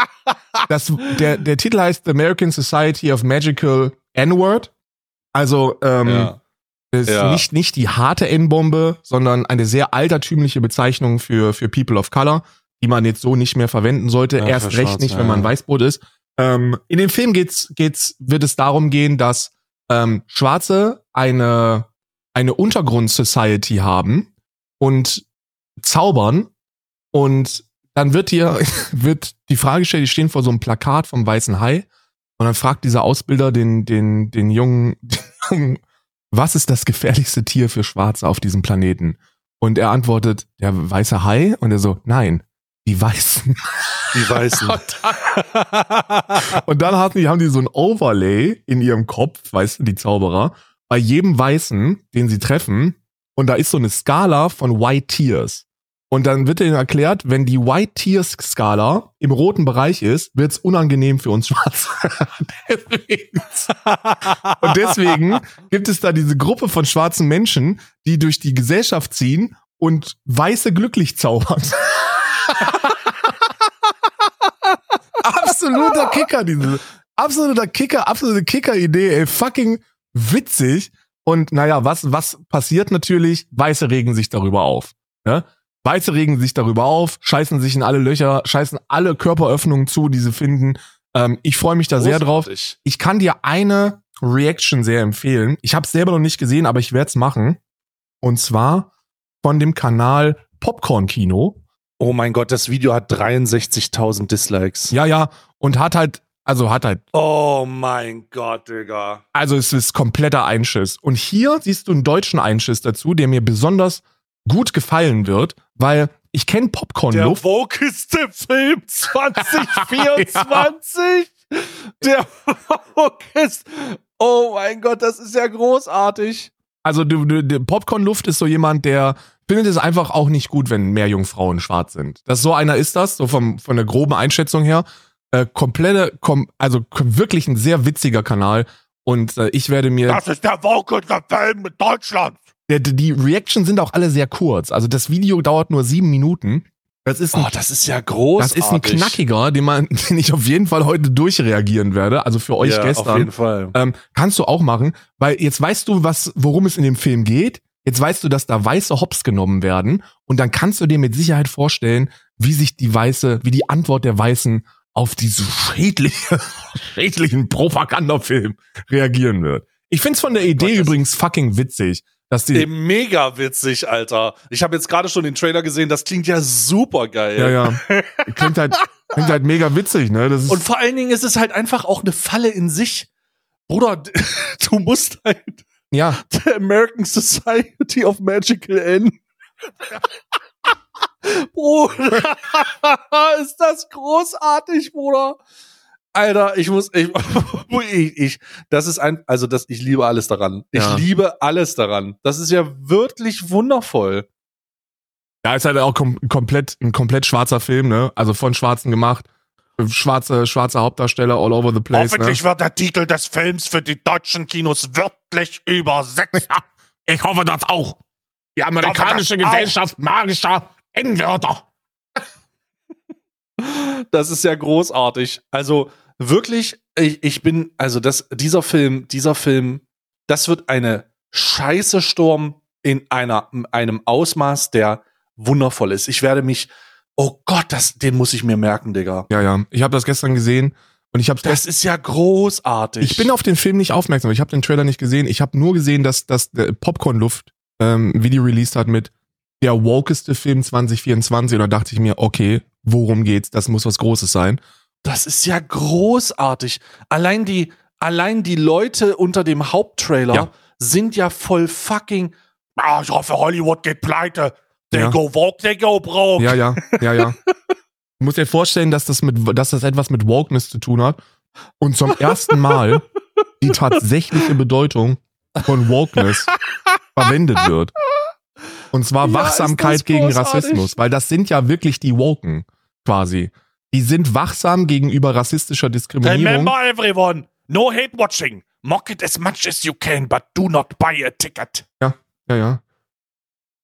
das, der, der Titel heißt The American Society of Magical N-Word. Also, ähm, Ja. Das ist Ja. nicht, nicht die harte N-Bombe, sondern eine sehr altertümliche Bezeichnung für, für People of Color, die man jetzt so nicht mehr verwenden sollte. Ja, Erst recht Schwarz, nicht, ja, wenn man. Weißbrot ist. Ähm, in dem Film geht's, geht's, wird es darum gehen, dass ähm, Schwarze eine, eine Untergrund-Society haben und zaubern und dann wird hier, wird die Frage gestellt, die stehen vor so einem Plakat vom Weißen Hai und dann fragt dieser Ausbilder den, den, den jungen, den jungen was ist das gefährlichste Tier für Schwarze auf diesem Planeten? Und er antwortet, der weiße Hai? Und er so, nein, die Weißen. Die Weißen. Und dann hatten die, haben die so ein Overlay in ihrem Kopf, weißt du, die Zauberer, bei jedem Weißen, den sie treffen. Und da ist so eine Skala von White Tears. Und dann wird ihnen erklärt, wenn die White Tears Skala im roten Bereich ist, wird's unangenehm für uns Schwarze. deswegen. Und deswegen gibt es da diese Gruppe von schwarzen Menschen, die durch die Gesellschaft ziehen und Weiße glücklich zaubern. absoluter Kicker, diese. Absoluter Kicker, absolute Kicker-Idee, ey. Fucking witzig. Und naja, was, was passiert natürlich? Weiße regen sich darüber auf. Ne? Weiße regen sich darüber auf, scheißen sich in alle Löcher, scheißen alle Körperöffnungen zu, die sie finden. Ähm, ich freue mich da sehr drauf. Ich kann dir eine Reaction sehr empfehlen. Ich habe es selber noch nicht gesehen, aber ich werde es machen. Und zwar von dem Kanal Popcorn Kino. Oh mein Gott, das Video hat 63.000 Dislikes. Ja, ja. Und hat halt, also hat halt. Oh mein Gott, Digga. Also es ist kompletter Einschiss. Und hier siehst du einen deutschen Einschiss dazu, der mir besonders gut gefallen wird, weil ich kenne Popcorn-Luft. Der wokeste Film 2024. Der wokest. Oh mein Gott, das ist ja großartig. Also du, du, Popcorn-Luft ist so jemand, der findet es einfach auch nicht gut, wenn mehr Jungfrauen schwarz sind. Das so einer ist das, so vom, von der groben Einschätzung her. Äh, komplette, kom, also wirklich ein sehr witziger Kanal. Und äh, ich werde mir. Das ist der wokeste Film mit Deutschland. Der, die Reactions sind auch alle sehr kurz. Also das Video dauert nur sieben Minuten. Das ist ein, oh, das ist ja großartig. Das ist ein knackiger, den man, den ich auf jeden Fall heute durchreagieren werde. Also für euch ja, gestern. Auf jeden Fall. Ähm, kannst du auch machen, weil jetzt weißt du, was, worum es in dem Film geht. Jetzt weißt du, dass da weiße Hops genommen werden und dann kannst du dir mit Sicherheit vorstellen, wie sich die weiße, wie die Antwort der Weißen auf diesen schädliche, schädlichen Propagandafilm reagieren wird. Ich find's von der Idee übrigens fucking witzig. Dass die mega witzig, Alter. Ich habe jetzt gerade schon den Trailer gesehen, das klingt ja super geil. Ja, ja. Klingt halt, klingt halt mega witzig, ne? Das ist Und vor allen Dingen ist es halt einfach auch eine Falle in sich. Bruder, du musst halt ja. The American Society of Magical N. Bruder, ist das großartig, Bruder. Alter, ich muss, ich, ich, ich, das ist ein, also das, ich liebe alles daran. Ich ja. liebe alles daran. Das ist ja wirklich wundervoll. Ja, ist halt auch kom komplett, ein komplett schwarzer Film, ne? Also von Schwarzen gemacht. Schwarze, schwarze Hauptdarsteller all over the place. Hoffentlich ne? wird der Titel des Films für die deutschen Kinos wörtlich übersetzt. Ja, ich hoffe das auch. Die amerikanische Gesellschaft auch. magischer N-Wörter. Das ist ja großartig. Also, wirklich, ich, ich bin, also das, dieser Film, dieser Film, das wird eine Scheiße Sturm in einer, einem Ausmaß, der wundervoll ist. Ich werde mich, oh Gott, das, den muss ich mir merken, Digga. Ja, ja. Ich habe das gestern gesehen und ich habe das ist ja großartig. Ich bin auf den Film nicht aufmerksam. Ich habe den Trailer nicht gesehen. Ich habe nur gesehen, dass der Popcorn Luft ähm, Video released hat mit der wokeste Film 2024 und da dachte ich mir, okay, worum geht's? Das muss was Großes sein. Das ist ja großartig. Allein die, allein die Leute unter dem Haupttrailer ja. sind ja voll fucking. Ah, ich hoffe, Hollywood geht pleite. They ja. go woke, they go broke. Ja, ja, ja, ja. du musst dir vorstellen, dass das, mit, dass das etwas mit Wokeness zu tun hat. Und zum ersten Mal die tatsächliche Bedeutung von Wokeness verwendet wird. Und zwar ja, Wachsamkeit gegen Rassismus, weil das sind ja wirklich die Woken quasi. Die sind wachsam gegenüber rassistischer Diskriminierung. Remember everyone, no hate watching. Mock it as much as you can, but do not buy a ticket. Ja, ja, ja.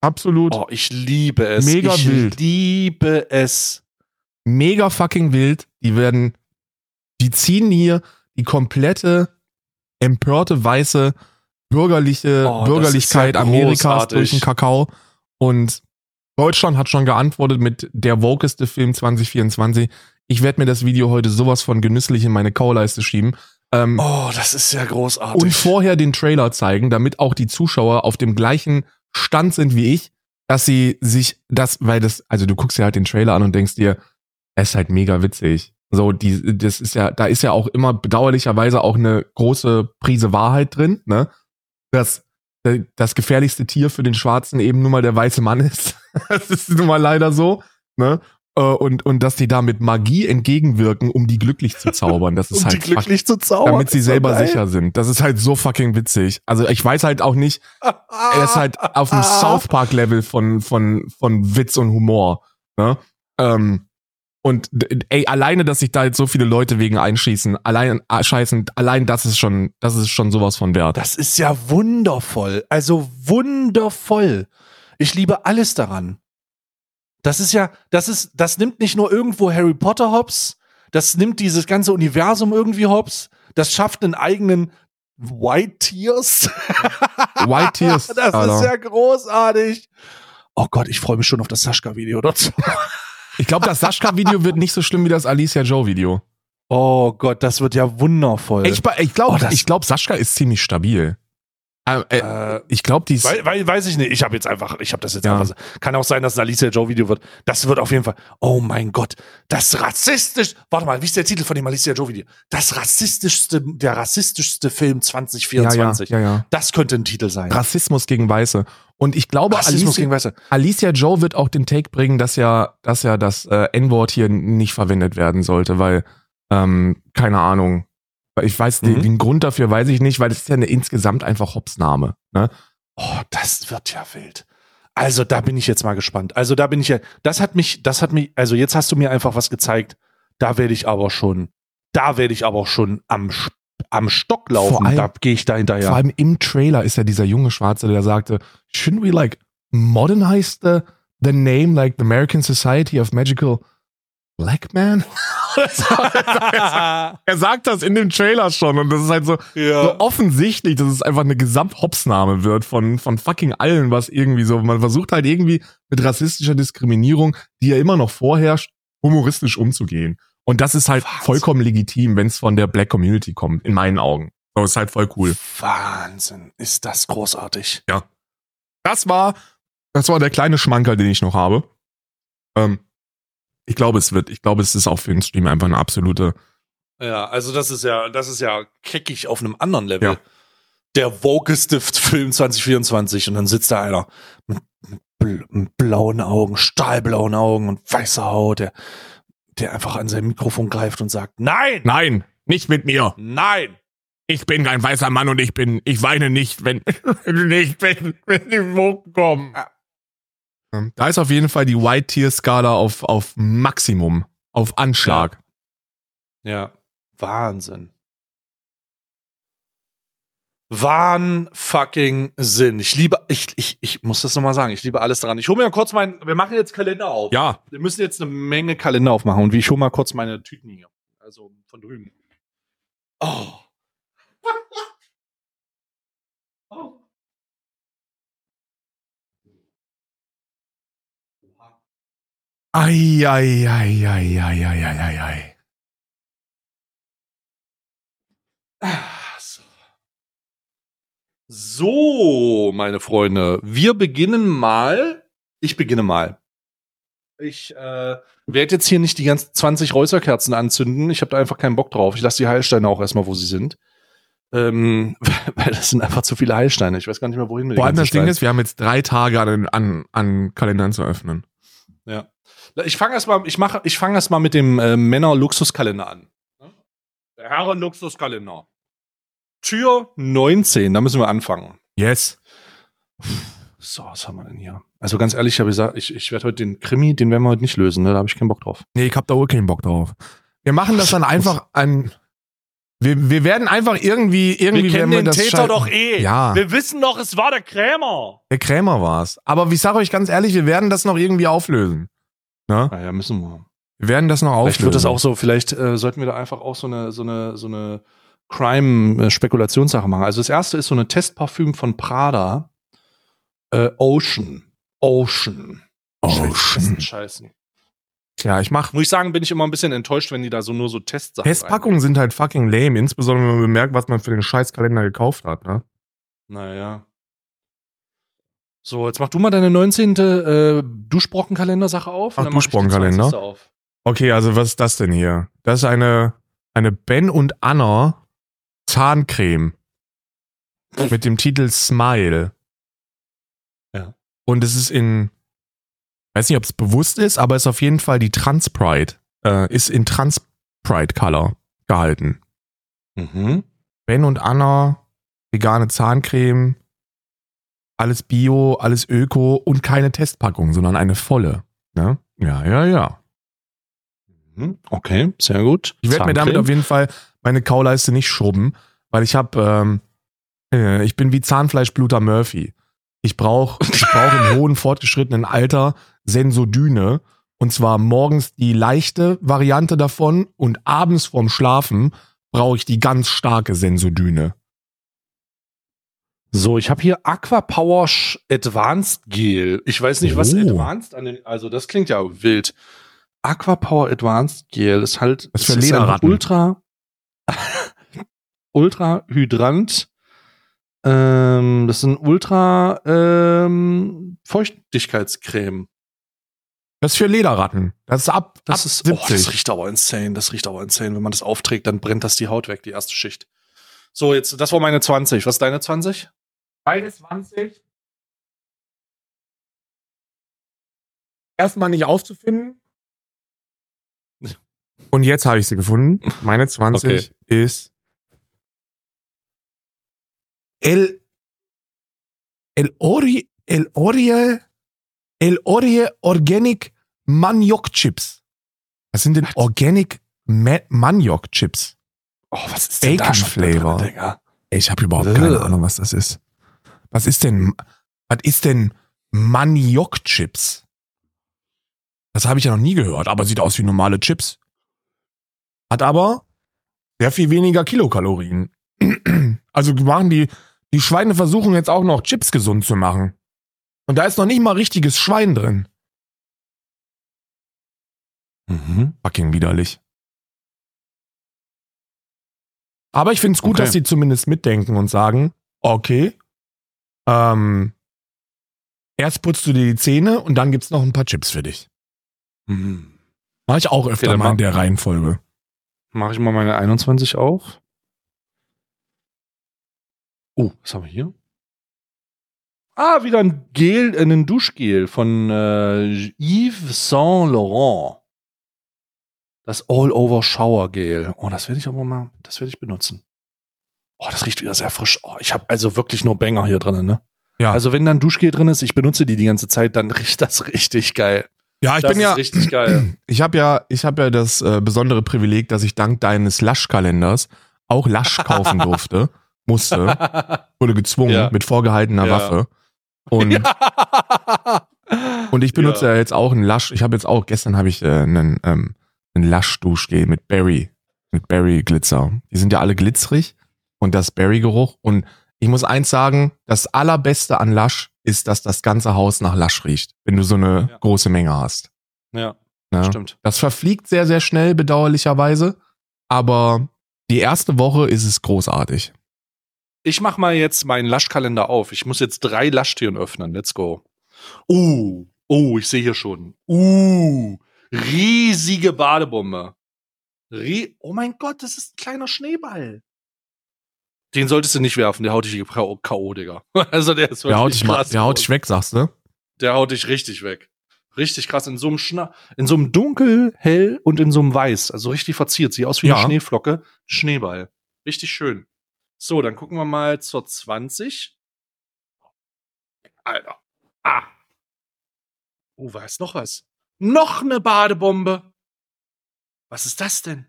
Absolut. Oh, ich liebe es. Mega ich wild. liebe es. Mega fucking wild. Die werden, die ziehen hier die komplette empörte weiße bürgerliche oh, Bürgerlichkeit ja Amerikas durch den Kakao und Deutschland hat schon geantwortet mit der wokeste Film 2024. Ich werde mir das Video heute sowas von genüsslich in meine Kauleiste schieben. Ähm, oh, das ist ja großartig. Und vorher den Trailer zeigen, damit auch die Zuschauer auf dem gleichen Stand sind wie ich, dass sie sich das, weil das, also du guckst dir halt den Trailer an und denkst dir, er ist halt mega witzig. So, die, das ist ja, da ist ja auch immer bedauerlicherweise auch eine große Prise Wahrheit drin, ne? Dass das gefährlichste Tier für den Schwarzen eben nun mal der weiße Mann ist. das ist nun mal leider so. Ne? Äh, und, und dass die da mit Magie entgegenwirken, um die glücklich zu zaubern. Das ist um halt die glücklich zu zaubern. damit sie selber geil. sicher sind. Das ist halt so fucking witzig. Also ich weiß halt auch nicht, er ist halt auf dem South Park Level von von von Witz und Humor. Ne? Ähm, und ey, alleine, dass sich da jetzt so viele Leute wegen einschießen, allein äh, scheißen, allein das ist schon, das ist schon sowas von wert. Das ist ja wundervoll. Also wundervoll. Ich liebe alles daran. Das ist ja, das ist, das nimmt nicht nur irgendwo Harry Potter hops, das nimmt dieses ganze Universum irgendwie hops, das schafft einen eigenen White Tears. White Tears, Das Alter. ist ja großartig. Oh Gott, ich freue mich schon auf das Sascha-Video dazu. Ich glaube, das Sascha-Video wird nicht so schlimm wie das Alicia Joe-Video. Oh Gott, das wird ja wundervoll. Ich, ich glaube, Oh, ich glaube, Sascha ist ziemlich stabil. Äh, äh, äh, ich glaube, die ist. Weil, weil, weiß ich nicht. Ich habe jetzt einfach, ich habe das jetzt Ja. einfach. Kann auch sein, dass es ein Alicia Joe Video wird. Das wird auf jeden Fall. Oh mein Gott, das rassistisch. Warte mal, wie ist der Titel von dem Alicia Joe Video? Das rassistischste, der rassistischste Film ja, 2024. ja, ja, ja. Das könnte ein Titel sein. Rassismus gegen Weiße. Und ich glaube, Rassismus Alicia. Alicia Joe wird auch den Take bringen, dass ja, dass ja das äh, N-Wort hier nicht verwendet werden sollte, weil, ähm, keine Ahnung. Ich weiß, den, Mhm. den Grund dafür weiß ich nicht, weil es ist ja eine insgesamt einfach Hopsname. Ne? Oh, das wird ja wild. Also da bin ich jetzt mal gespannt. Also da bin ich ja. Das hat mich, das hat mich. Also jetzt hast du mir einfach was gezeigt. Da werde ich aber schon. Da werde ich aber schon am am Stock laufen. allem- da gehe ich da hinterher. Vor allem im Trailer ist ja dieser junge Schwarze, der sagte, shouldn't we like modernize the, the name like the American Society of Magical Black Man? er sagt das in dem Trailer schon und das ist halt so, ja. so offensichtlich, dass es einfach eine Gesamthopsname wird von, von fucking allen, was irgendwie so, man versucht halt irgendwie mit rassistischer Diskriminierung, die ja immer noch vorherrscht, humoristisch umzugehen. Und das ist halt Wahnsinn. vollkommen legitim, wenn es von der Black Community kommt, in meinen Augen. So, ist halt voll cool. Wahnsinn, ist das großartig. Das war, das war der kleine Schmankerl, den ich noch habe. Ähm, ich glaube, es wird, ich glaube, es ist auch für den Stream einfach eine absolute, Ja, also das ist ja, das ist ja keckig auf einem anderen Level. Ja. Der wokeste Film 2024 und dann sitzt da einer mit, mit blauen Augen, stahlblauen Augen und weißer Haut, der, der einfach an sein Mikrofon greift und sagt, nein, nein, nicht mit mir. nein. Ich bin kein weißer Mann und ich bin, ich weine nicht, wenn, nicht, wenn, wenn die Woken kommen. Ähm, Da ist auf jeden Fall die White Tier Skala auf, auf Maximum, auf Anschlag. Ja, Wahnsinn. Wahn fucking Sinn. Ich liebe, ich, ich, ich muss das nochmal sagen, ich liebe alles daran. Ich hole mir kurz meinen, wir machen jetzt Kalender auf. Ja, Wir müssen jetzt eine Menge Kalender aufmachen und wie ich hole mal kurz meine Tüten hier. Also von drüben. Oh. oh. Ei, ei, ei, ei, ei, ei, ei, ei, ei. Ah, So. Meine Freunde, wir beginnen mal. Ich beginne mal. Ich äh, werde jetzt hier nicht die ganzen 20 Räucherkerzen anzünden. Ich habe da einfach keinen Bock drauf. Ich lasse die Heilsteine auch erstmal, wo sie sind. Ähm, weil das sind einfach zu viele Heilsteine. Ich weiß gar nicht mehr, wohin mit Vor allem das Ding ist, wir haben jetzt drei Tage an, an, an Kalendern zu öffnen. Ja. Ich fange erst mal, ich mache, ich fange erst mal mit dem äh, Männer-Luxuskalender an. Der Herren-Luxuskalender. Tür 19, da müssen wir anfangen. Yes. So, was haben wir denn hier? Also ganz ehrlich, ich habe gesagt, ich, ich werde heute den Krimi, den werden wir heute nicht lösen, ne? Da habe ich keinen Bock drauf. Nee, ich hab da wohl keinen Bock drauf. Wir machen das dann einfach an. Wir, wir werden einfach irgendwie, irgendwie werden wir das schalten. eh. Ja. Wir wissen doch, es war der Krämer. Der Krämer war's. Aber ich sage euch ganz ehrlich, wir werden das noch irgendwie auflösen. Ne? Naja, müssen wir. Wir werden das noch auflösen. Vielleicht wird das auch so, vielleicht äh, sollten wir da einfach auch so eine, so eine, so eine Crime-Spekulationssache machen. Also das erste ist so eine Testparfüm von Prada. Äh, Ocean. Ocean. Ocean. Scheiße. Ja, ich mach. Muss ich sagen, bin ich immer ein bisschen enttäuscht, wenn die da so nur so Testsachen Testpackungen sind halt fucking lame, insbesondere wenn man bemerkt, was man für den Scheißkalender gekauft hat. Ne? Naja. So, jetzt mach du mal deine 19. Äh, Duschbrockenkalender-Sache auf. Ach, Duschbrockenkalender? 20. auf. Okay, also was ist das denn hier? Das ist eine, eine Ben und Anna Zahncreme. Mit dem Titel Smile. Ja. Und es ist in Weiß nicht, ob es bewusst ist, aber ist auf jeden Fall die Transpride. Äh, ist in Transpride Color gehalten. Mhm. Ben und Anna, vegane Zahncreme, alles Bio, alles Öko und keine Testpackung, sondern eine volle. Ne? Ja, ja, ja. Mhm. Okay, sehr gut. Ich werde mir damit auf jeden Fall meine Kauleiste nicht schrubben, weil ich habe, ähm, äh, ich bin wie Zahnfleischbluter Murphy. Ich brauche ich brauch im hohen fortgeschrittenen Alter Sensodyne und zwar morgens die leichte Variante davon und abends vorm Schlafen brauche ich die ganz starke Sensodyne. So, ich habe hier Aquapower Advanced Gel. Ich weiß nicht, was Oh. Advanced an den, also das klingt ja wild. Aquapower Advanced Gel ist halt Das ist für Lederratten. Ultra Ultra Hydrant. Ähm, das ist ein Ultra ähm, Feuchtigkeitscreme. Das ist für Lederratten. Das ist ab, Das ab ist, oh, 70. das riecht aber insane. Das riecht aber insane. Wenn man das aufträgt, dann brennt das die Haut weg, die erste Schicht. So, jetzt, das war meine 20. Was ist deine 20? Beide 20. Erstmal nicht aufzufinden. Und jetzt habe ich sie gefunden. Meine 20 ist El El Ori El Orie El Orie Organic Maniok Chips. Was sind denn Organic Ma Maniok Chips? Oh, was ist denn da Flavor? drin? Ich habe überhaupt keine Ahnung, was das ist. Was ist denn, was ist denn Maniok-Chips? Das habe ich ja noch nie gehört, aber sieht aus wie normale Chips. Hat aber sehr viel weniger Kilokalorien. Also machen die, die Schweine versuchen jetzt auch noch Chips gesund zu machen. Und da ist noch nicht mal richtiges Schwein drin. Mhm. Fucking widerlich. Aber ich finde es gut, Okay. dass sie zumindest mitdenken und sagen, okay, ähm, erst putzt du dir die Zähne und dann gibt's noch ein paar Chips für dich. Mhm. Mach ich auch öfter dann mal in der Reihenfolge. Mache ich mal meine 21 auf. Oh, was haben wir hier? Ah, wieder ein Gel, äh, ein Duschgel von äh, Yves Saint Laurent. Das All-Over Shower Gel. Oh, das werde ich aber mal, das werde ich benutzen. Oh, das riecht wieder sehr frisch. Oh, ich habe also wirklich nur Banger hier drin, ne? Ja. Also wenn da ein Duschgel drin ist, ich benutze die die ganze Zeit, dann riecht das richtig geil. Ja, ich das bin ist ja, richtig geil. ich habe ja, ich habe ja das äh, besondere Privileg, dass ich dank deines Lasch-Kalenders auch Lasch kaufen durfte, musste, wurde gezwungen Ja. mit vorgehaltener Ja. Waffe. Und Und ich benutze ja. jetzt auch einen Lasch. Ich habe jetzt auch, gestern habe ich äh, einen, ähm, einen Lasch-Duschgel mit Berry, mit Berry-Glitzer. Die sind ja alle glitzerig und das Berry-Geruch. Und ich muss eins sagen, das allerbeste an Lasch ist, dass das ganze Haus nach Lasch riecht, wenn du so eine Ja. große Menge hast. ja, Ne? stimmt. Das verfliegt sehr, sehr schnell, bedauerlicherweise. Aber die erste Woche ist es großartig. Ich mach mal jetzt meinen Laschkalender auf. Ich muss jetzt drei Laschtüren öffnen. Let's go. Uh, oh, ich sehe hier schon. Uh, riesige Badebombe. Rie oh mein Gott, das ist ein kleiner Schneeball. Den solltest du nicht werfen, der haut dich K.O., K.O., Digga. Also der ist Der haut, dich, krass. der haut dich weg, sagst du? Der haut dich richtig weg. Richtig krass. In so einem Schna in so einem dunkel, hell und in so einem weiß. Also richtig verziert. Sieht aus wie Ja. eine Schneeflocke. Schneeball. Richtig schön. So, dann gucken wir mal zur 20. Alter. Ah. Oh, was? Noch was? Noch eine Badebombe. Was ist das denn?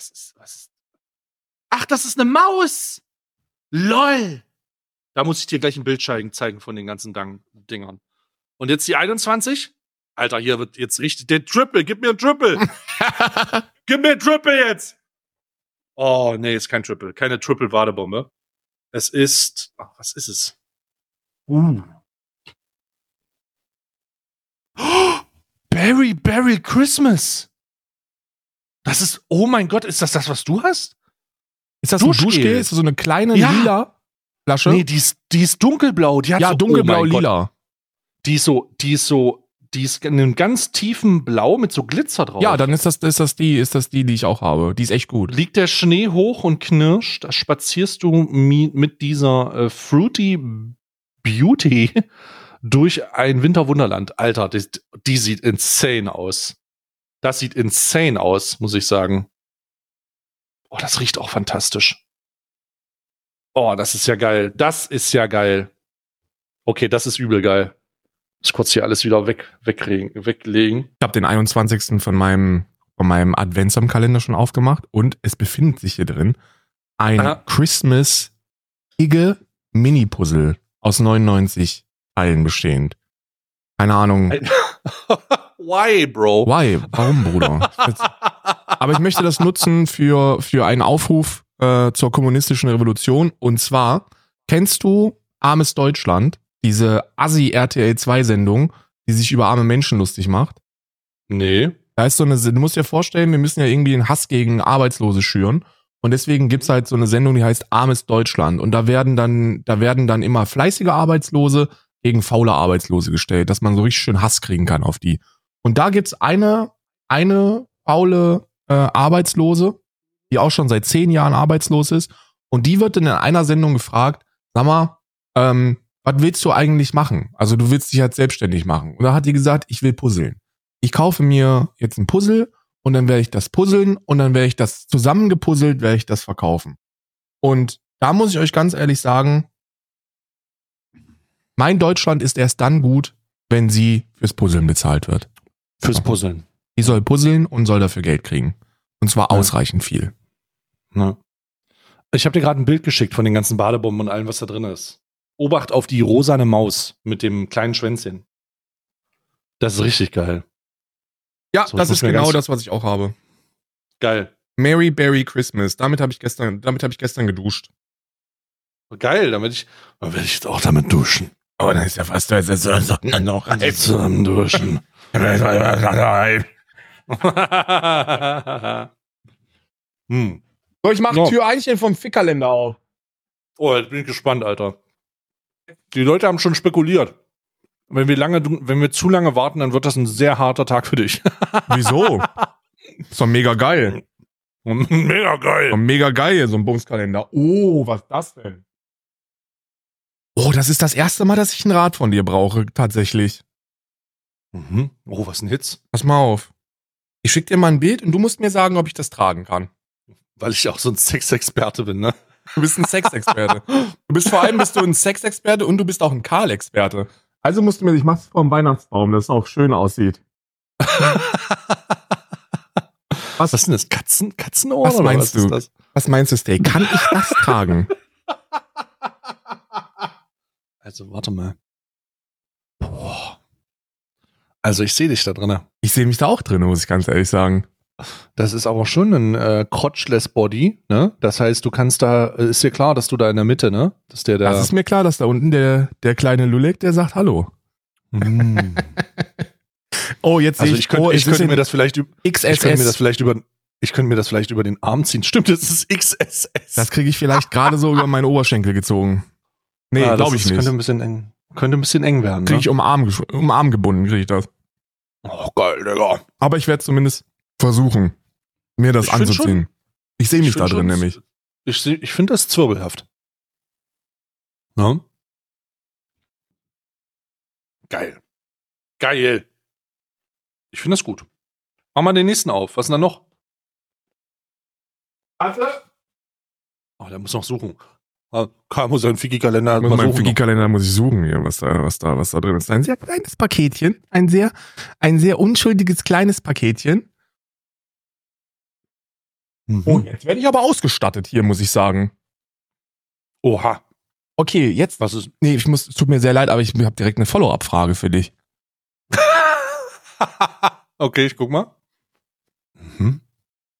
Was ist, was ist? Ach, das ist eine Maus. LOL. Da muss ich dir gleich ein Bild zeigen, von den ganzen Dang Dingern. Und jetzt die 21? Alter, hier wird jetzt richtig der Triple. Gib mir ein Triple. Gib mir ein Triple jetzt. Oh, nee, ist kein Triple. Keine Triple-Badebombe. Es ist. Ach, was ist es? Uh. Oh, Berry, Berry Christmas. Das ist. Oh mein Gott, ist das das, was du hast? Ist das Duschgel. ein Duschgel? Ist das so eine kleine Ja. lila Flasche? Nee, die ist, die ist dunkelblau. Die hat ja, so, dunkelblau, oh mein Gott. lila. Die ist so, die ist so, die ist in einem ganz tiefen Blau mit so Glitzer drauf. Ja, dann ist das, ist das die, ist das die, die ich auch habe. Die ist echt gut. liegt der Schnee hoch und knirscht. Da spazierst du mi mit dieser äh, Fruity Beauty durch ein Winterwunderland. Alter, die, die sieht insane aus. Das sieht insane aus, muss ich sagen. Oh, das riecht auch fantastisch. Oh, das ist ja geil. Das ist ja geil. Okay, das ist übel geil. Ich kurz hier alles wieder weg, weglegen. weglegen. Ich habe den 21. von meinem, von meinem Adventskalender schon aufgemacht und es befindet sich hier drin ein Aha. Christmas Igge Mini-Puzzle aus 99 Teilen bestehend. Keine Ahnung. Why, Bro? Why? Warum, Bruder? Aber ich möchte das nutzen für, für einen Aufruf äh, zur kommunistischen Revolution. Und zwar, kennst du Armes Deutschland? Diese Assi-RTL-2-Sendung, die sich über arme Menschen lustig macht. Nee. Da ist so eine, du musst dir vorstellen, wir müssen ja irgendwie einen Hass gegen Arbeitslose schüren. Und deswegen gibt's halt so eine Sendung, die heißt Armes Deutschland. Und da werden dann, da werden dann immer fleißige Arbeitslose gegen faule Arbeitslose gestellt, dass man so richtig schön Hass kriegen kann auf die. Und da gibt's eine, eine faule äh, Arbeitslose, die auch schon seit zehn Jahren arbeitslos ist. Und die wird dann in einer Sendung gefragt, sag mal, ähm, was willst du eigentlich machen? Also du willst dich halt selbstständig machen. Und da hat die gesagt, ich will puzzeln. Ich kaufe mir jetzt ein Puzzle und dann werde ich das puzzeln und dann werde ich das zusammengepuzzelt, werde ich das verkaufen. Und da muss ich euch ganz ehrlich sagen, mein Deutschland ist erst dann gut, wenn sie fürs Puzzeln bezahlt wird. Fürs Puzzeln. Die soll puzzeln und soll dafür Geld kriegen. Und zwar Ja. ausreichend viel. Ne? Ich habe dir gerade ein Bild geschickt von den ganzen Badebomben und allem, was da drin ist. Obacht auf die rosane Maus mit dem kleinen Schwänzchen. Das ist richtig geil. Ja, So, das muss ist genau das, was ich auch habe. Geil. Mary Berry Christmas. Damit habe ich gestern, damit habe ich gestern geduscht. Geil, damit ich, dann werde ich jetzt auch damit duschen. Aber dann ist ja fast das ist so noch Zusammen duschen. hm. So, ich mache Ja. Tür Einchen vom Fickkalender auf. Oh, jetzt bin ich gespannt, Alter. Die Leute haben schon spekuliert. Wenn wir lange, wenn wir zu lange warten, dann wird das ein sehr harter Tag für dich. Wieso? ist doch mega geil. Mega geil. Mega geil, so ein Bumskalender. Oh, was ist das denn? Oh, das ist das erste Mal, dass ich ein Rad von dir brauche, tatsächlich. Mhm. Oh, was ein Hitz. Pass mal auf. Ich schick dir mal ein Bild und du musst mir sagen, ob ich das tragen kann. Weil ich auch so ein Sexexperte bin, ne? Du bist ein Sexexperte. du bist vor allem bist du ein Sexexperte und du bist auch ein Karl-Experte. Also musst du mir, ich mach's vom Weihnachtsbaum, dass es auch schön aussieht. Was ist denn das? Katzen, Katzenohr? Was oder meinst was du? Ist das? Was meinst du, Stay? Kann ich das tragen? Also, warte mal. Boah. Also, ich sehe dich da drin. Ich sehe mich da auch drin, muss ich ganz ehrlich sagen. Das ist aber schon ein äh, crotchless Body, ne? Das heißt, du kannst da, äh, ist dir klar, dass du da in der Mitte, ne? Dass der da. Das ist mir klar, dass da unten der, der kleine Lulek, der sagt Hallo. Mm. Oh, jetzt Also sehe ich könnte, oh, ich könnte mir das vielleicht, üb- ich könnte mir das XSS. vielleicht über, ich könnte mir das vielleicht über den Arm ziehen. Stimmt, das ist XSS. Das kriege ich vielleicht gerade so über meine Oberschenkel gezogen. Nee, Ah, das glaube ich nicht. Könnte ein bisschen eng, könnte ein bisschen eng werden. Kriege Ne? ich um Arm, um Arm gebunden, kriege ich das. Oh, geil, Digga. Aber ich werde zumindest versuchen, mir das Ich anzuziehen. Ich sehe mich Ich da drin schon- nämlich. Ich, ich finde das zwirbelhaft. Ne? Geil. Geil. Ich finde das gut. Mach mal den nächsten auf. Was ist denn da noch? Warte. Oh, der muss noch suchen. Ah, Karl muss seinen Figi-Kalender Muss mein suchen. Figi-Kalender muss ich suchen hier, was da, was da, was da drin ist. Ein sehr kleines Paketchen. Ein sehr, ein sehr unschuldiges kleines Paketchen. Mhm. Oh, jetzt werde ich aber ausgestattet hier, muss ich sagen. Oha. Okay, jetzt. Was ist. Nee, ich muss, es tut mir sehr leid, aber ich habe direkt eine Follow-up-Frage für dich. okay, ich guck mal. Mhm.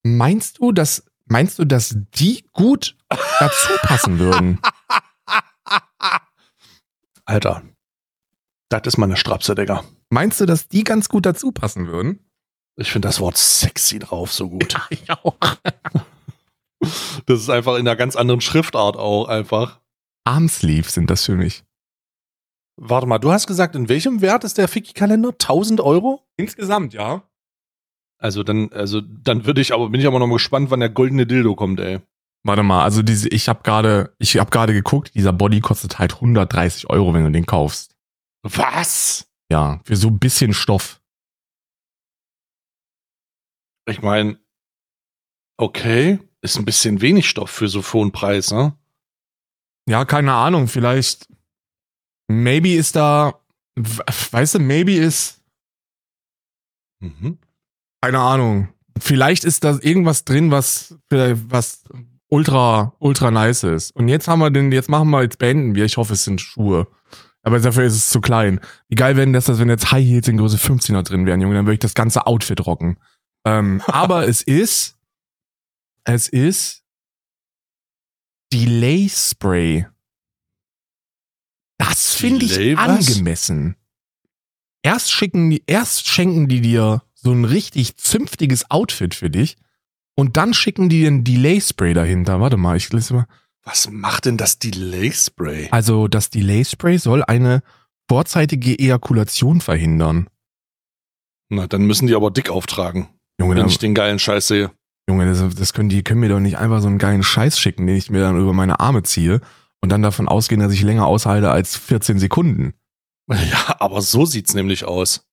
Meinst du, dass, meinst du, dass die gut dazu passen würden? Alter. Das ist mal eine Strapse, Digga. Meinst du, dass die ganz gut dazu passen würden? Ich finde das Wort sexy drauf so gut. Ich auch. Das ist einfach in einer ganz anderen Schriftart auch einfach. Armsleeve sind das für mich. Warte mal, du hast gesagt, in welchem Wert ist der Fiki-Kalender? 1000 Euro? Insgesamt, ja. Also dann, also dann würde ich aber, bin ich aber noch mal gespannt, wann der goldene Dildo kommt, ey. Warte mal, also diese, ich habe gerade, ich habe gerade geguckt, dieser Body kostet halt 130 Euro, wenn du den kaufst. Was? Ja, für so ein bisschen Stoff. Ich meine, okay, ist ein bisschen wenig Stoff für so hohen Preis, ne? Ja, keine Ahnung, vielleicht, maybe ist da, weißt du, maybe ist, Mhm. keine Ahnung, vielleicht ist da irgendwas drin, was, was ultra, ultra nice ist. Und jetzt haben wir den, jetzt machen wir, jetzt beenden wir, ich hoffe, es sind Schuhe. Aber dafür ist es zu klein. Wie geil wäre denn das, wenn jetzt High Heels in Größe 15er drin wären, Junge, dann würde ich das ganze Outfit rocken. Ähm, aber es ist, es ist Delay Spray. Das finde ich angemessen. Erst schicken die, erst schenken die dir so ein richtig zünftiges Outfit für dich und dann schicken die dir ein Delay Spray dahinter. Warte mal, ich lese mal. Was macht denn das Delay Spray? Also das Delay Spray soll eine vorzeitige Ejakulation verhindern. Na, dann müssen die aber dick auftragen, Junge, wenn ich den geilen Scheiß sehe. Junge das, das können die können mir doch nicht einfach so einen geilen Scheiß schicken, den ich mir dann über meine Arme ziehe und dann davon ausgehen, dass ich länger aushalte als 14 Sekunden. Ja, aber so sieht's nämlich aus.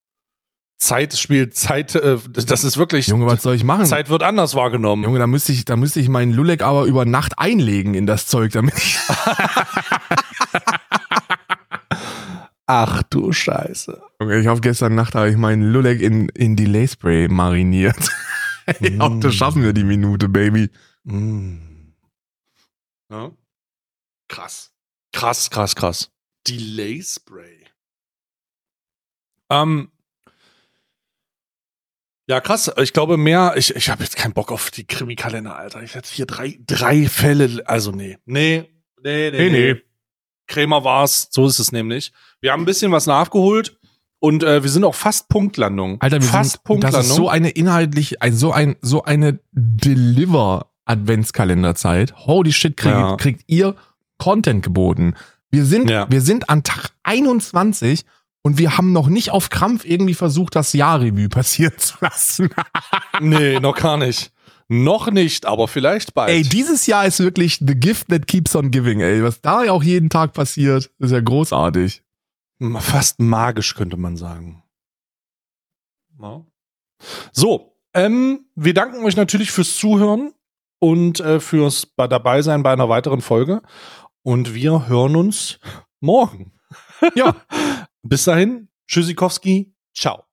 Zeit spielt Zeit, äh, das ist wirklich, Junge, was soll ich machen? Zeit wird anders wahrgenommen. Junge, da müsste ich, da müsste ich meinen Lulek aber über Nacht einlegen in das Zeug, damit ich. Ach du Scheiße. Junge, ich hoffe, gestern Nacht habe ich meinen Lulek in, in Delay Spray mariniert. ich hoffe, das schaffen wir die Minute, Baby. Mm. Ja. Krass. Krass, krass, krass. Delay Spray. Ähm. Ja, krass. Ich glaube mehr, ich, ich habe jetzt keinen Bock auf die Krimikalender, Alter. Ich hatte hier drei, drei Fälle, also nee. Nee, nee, nee, Nee, nee. Krämer war's, so ist es nämlich. Wir haben ein bisschen was nachgeholt und äh, wir sind auch fast Punktlandung. Alter, wir fast sind, das Punktlandung. ist so eine inhaltlich, ein, so ein, so eine Deliver Adventskalenderzeit. Holy shit, kriegt, Ja. kriegt ihr Content geboten. Wir sind, Ja. wir sind an Tag 21 und wir haben noch nicht auf Krampf irgendwie versucht, das Jahrrevue passieren zu lassen. nee, noch gar nicht. Noch nicht, aber vielleicht bald. ey, dieses Jahr ist wirklich the gift that keeps on giving, ey. Was da ja auch jeden Tag passiert, ist ja großartig. Fast magisch, könnte man sagen. So, ähm, wir danken euch natürlich fürs Zuhören und äh, fürs bei dabei sein bei einer weiteren Folge. Und wir hören uns morgen. Ja. Bis dahin, Tschüssikowski, ciao.